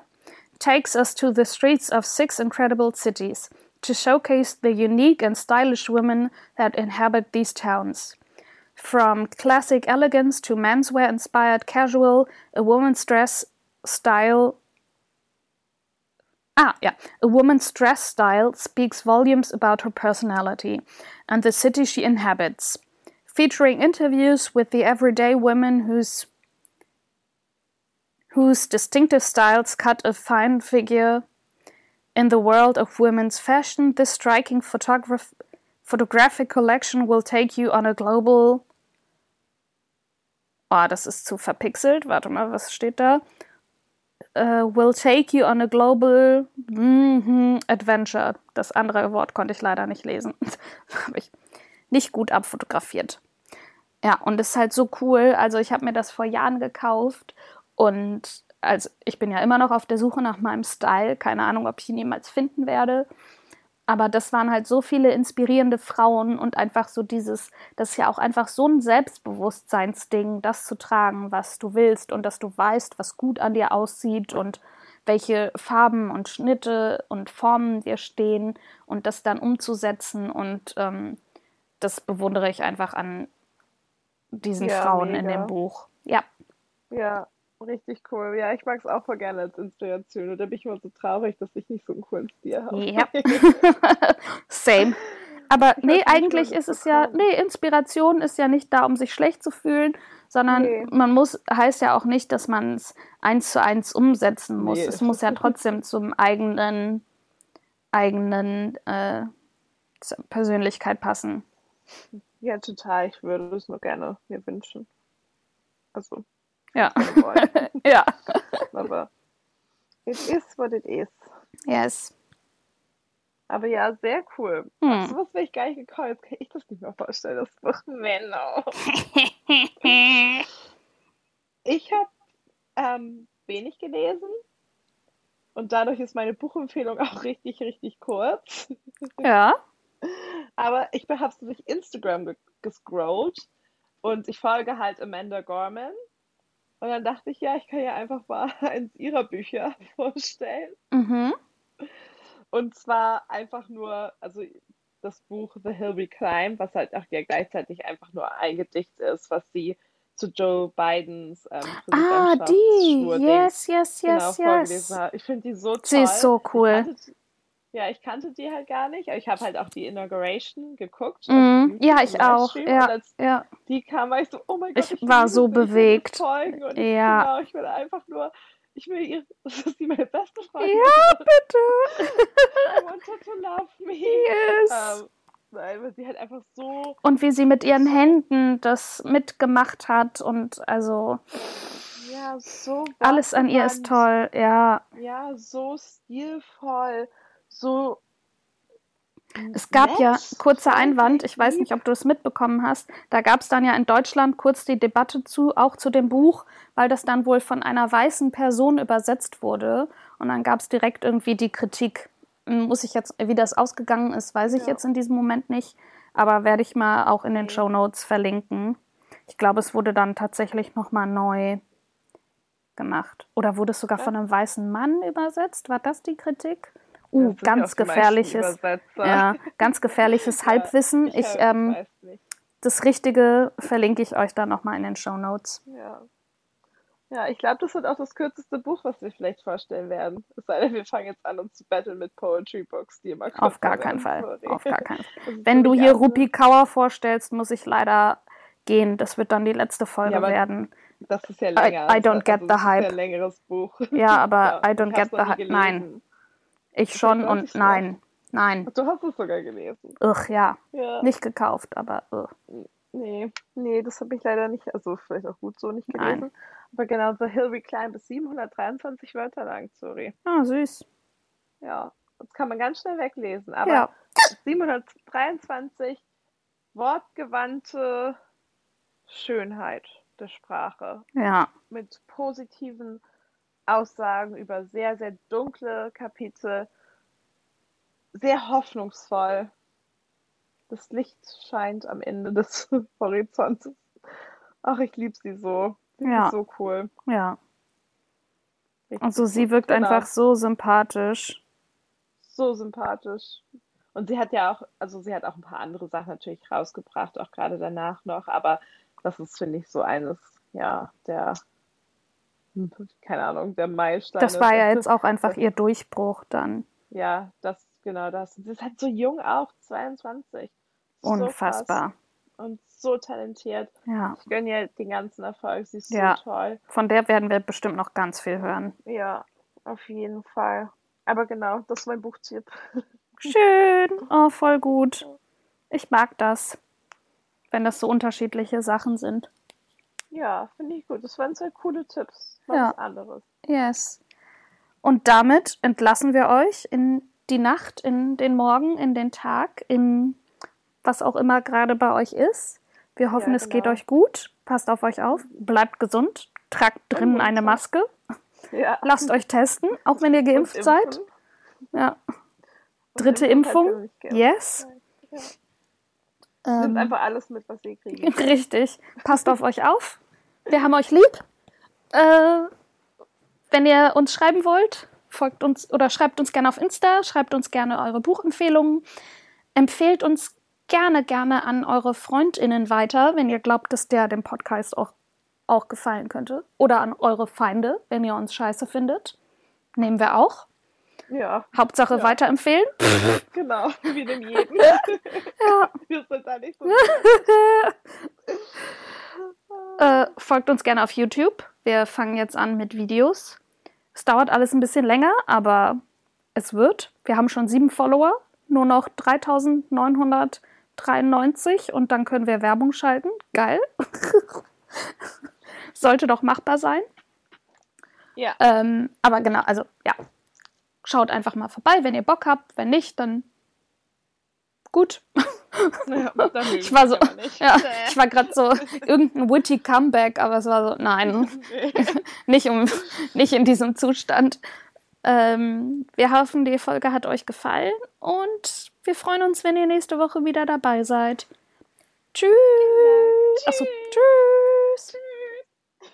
takes us to the streets of six incredible cities to showcase the unique and stylish women that inhabit these towns. From classic elegance to menswear inspired casual, a woman's dress style. Ah, yeah. A woman's dress style speaks volumes about her personality and the city she inhabits. Featuring interviews with the everyday women whose whose distinctive styles cut a fine figure In the world of women's fashion, this striking photograph photographic collection will take you on a global. Oh, das ist zu verpixelt. Warte mal, was steht da? Uh, will take you on a global mm, adventure. Das andere Wort konnte ich leider nicht lesen. (laughs) Habe ich nicht gut abfotografiert. Ja, und es ist halt so cool. Also ich habe mir das vor Jahren gekauft und also ich bin ja immer noch auf der Suche nach meinem Style. Keine Ahnung, ob ich ihn jemals finden werde. Aber das waren halt so viele inspirierende Frauen und einfach so dieses, das ist ja auch einfach so ein Selbstbewusstseinsding, das zu tragen, was du willst und dass du weißt, was gut an dir aussieht und welche Farben und Schnitte und Formen dir stehen und das dann umzusetzen. Und ähm, das bewundere ich einfach an diesen ja, Frauen mega. in dem Buch. Ja. Ja, richtig cool. Ja, ich mag es auch voll gerne als Inspiration. Und da bin ich immer so traurig, dass ich nicht so einen coolen Stil habe. Ja. (laughs) Same. Aber ich nee, eigentlich ist es ja, nee, Inspiration ist ja nicht da, um sich schlecht zu fühlen, sondern nee. man muss, heißt ja auch nicht, dass man es eins zu eins umsetzen muss. Nee. Es muss ja trotzdem zum eigenen, eigenen äh, Persönlichkeit passen. Ja, total. Ich würde es nur gerne mir wünschen. Also. Ja. (laughs) ja. Aber it is what it is. Yes. Aber ja, sehr cool. Hm. Ach, sowas wäre ich gar nicht gekommen. Jetzt kann ich das nicht mehr vorstellen, das Buch Männer. (laughs) ich habe ähm, wenig gelesen. Und dadurch ist meine Buchempfehlung auch richtig, richtig kurz. Ja. Aber ich habe so durch Instagram gescrollt und ich folge halt Amanda Gorman. Und dann dachte ich, ja, ich kann ja einfach mal (laughs) eins ihrer Bücher (laughs) vorstellen. Mhm. Und zwar einfach nur, also das Buch The Hill We Climb, was halt auch ja gleichzeitig einfach nur ein Gedicht ist, was sie zu Joe Bidens ähm, Ah, die! Yes, yes, yes, genau, yes. Ich finde die so toll. Sie ist so cool. Ich ja, ich kannte die halt gar nicht, ich habe halt auch die Inauguration geguckt. Mm, ja, ich auch. Ja, ja. Die kam, war ich so, oh mein Gott, ich, ich war so bewegt. Und ja. Genau, ich will einfach nur, ich will ihr, (laughs) das ist sie meine beste Freundin. Ja, bitte. (laughs) I want her to love me. (laughs) Yes. Um, weil sie halt einfach so. Und wie sie mit ihren Händen das mitgemacht hat und also. Ja, so. Alles an ihr ist toll, ja. Ja, so stilvoll so. Es gab nett. ja, kurzer Einwand, ich weiß nicht, ob du es mitbekommen hast, da gab es dann ja in Deutschland kurz die Debatte zu, auch zu dem Buch, weil das dann wohl von einer weißen Person übersetzt wurde. Und dann gab es direkt irgendwie die Kritik. Muss ich jetzt, wie das ausgegangen ist, weiß ich ja. jetzt in diesem Moment nicht, aber werde ich mal auch in den Show Notes verlinken. Ich glaube, es wurde dann tatsächlich nochmal neu gemacht. Oder wurde es sogar ja. von einem weißen Mann übersetzt? War das die Kritik? Uh, ganz gefährliches, ja, ganz gefährliches (laughs) Halbwissen. Ich, ich ähm, das Richtige verlinke ich euch dann nochmal in den Show Notes. Ja. Ja, ich glaube, das wird auch das kürzeste Buch, was wir vielleicht vorstellen werden. Es sei denn, wir fangen jetzt an, uns zu battlen mit Poetry Books, die immer Auf gar keinen Fall. Auf gar keinen (laughs) Fall. Wenn du hier Rupi Kauer vorstellst, muss ich leider gehen. Das wird dann die letzte Folge ja, werden. Das ist ja länger. I, I don't get also, the hype. Das ist ja ein längeres Buch. Ja, aber (laughs) ja, I don't get the hype. Nein. Ich schon und nein. Nein. Du hast es sogar gelesen. Ugh, ja. ja. Nicht gekauft, aber ugh. Nee, nee, das habe ich leider nicht, also vielleicht auch gut so nicht gelesen. Nein. Aber genau, The Hill Recline bis 723 Wörter lang, sorry. Ah, süß. Ja, das kann man ganz schnell weglesen. Aber ja. 723 wortgewandte Schönheit der Sprache. Ja. Mit positiven Aussagen über sehr, sehr dunkle Kapitel. Sehr hoffnungsvoll. Das Licht scheint am Ende des (laughs) Horizonts. Ach, ich liebe sie so. Sie ja. ist so cool. Ja. also sie wirkt genau. einfach so sympathisch. So sympathisch. Und sie hat ja auch, also sie hat auch ein paar andere Sachen natürlich rausgebracht, auch gerade danach noch, aber das ist, finde ich, so eines, ja, der (laughs) keine Ahnung, der Meilenstein. Das war ja jetzt auch einfach ihr Durchbruch dann. Ja, das, genau das. Sie ist halt so jung auch, 22. Unfassbar. So und so talentiert. Ja. Ich gönne ihr den ganzen Erfolg. Sie ist ja. so toll. Von der werden wir bestimmt noch ganz viel hören. Ja, auf jeden Fall. Aber genau, das ist mein Buchtipp. (laughs) Schön. Oh, voll gut. Ich mag das, wenn das so unterschiedliche Sachen sind. Ja, finde ich gut. Das waren zwei coole Tipps. Was Ja. anderes. Yes. Und damit entlassen wir euch in die Nacht, in den Morgen, in den Tag, in was auch immer gerade bei euch ist. Wir hoffen, Ja, es geht genau. euch gut. Passt auf euch auf. Bleibt gesund. Tragt drinnen eine Maske. Ja. Lasst euch testen, auch wenn ihr geimpft Und seid. impfen. Ja. Dritte Impfung. geimpft Yes. Nimmt Ähm, einfach alles mit, was ihr kriegt. (laughs) Richtig. Passt auf euch auf. Wir haben euch lieb. Äh, wenn ihr uns schreiben wollt, folgt uns oder schreibt uns gerne auf Insta, schreibt uns gerne eure Buchempfehlungen. Empfehlt uns gerne, gerne an eure FreundInnen weiter, wenn ihr glaubt, dass der dem Podcast auch, auch gefallen könnte. Oder an eure Feinde, wenn ihr uns scheiße findet. Nehmen wir auch. Ja, Hauptsache Ja. weiterempfehlen. (laughs) genau. Wie dem jeden. (laughs) Ja. Wir sind da nicht so. (laughs) Äh, folgt uns gerne auf YouTube. Wir fangen jetzt an mit Videos. Es dauert alles ein bisschen länger, aber es wird. Wir haben schon sieben Follower, nur noch 3993 und dann können wir Werbung schalten. Geil. (laughs) Sollte doch machbar sein. Ja. Ähm, aber genau, also ja. Schaut einfach mal vorbei, wenn ihr Bock habt. Wenn nicht, dann gut. (laughs) ja dann (laughs) mögen Ich war so, (laughs) ja, Nee. ich war gerade so irgendein witty Comeback, aber es war so, nein, (laughs) nicht, um, nicht in diesem Zustand. Ähm, wir hoffen, die Folge hat euch gefallen und wir freuen uns, wenn ihr nächste Woche wieder dabei seid. Tschüss. Achso, tschüss.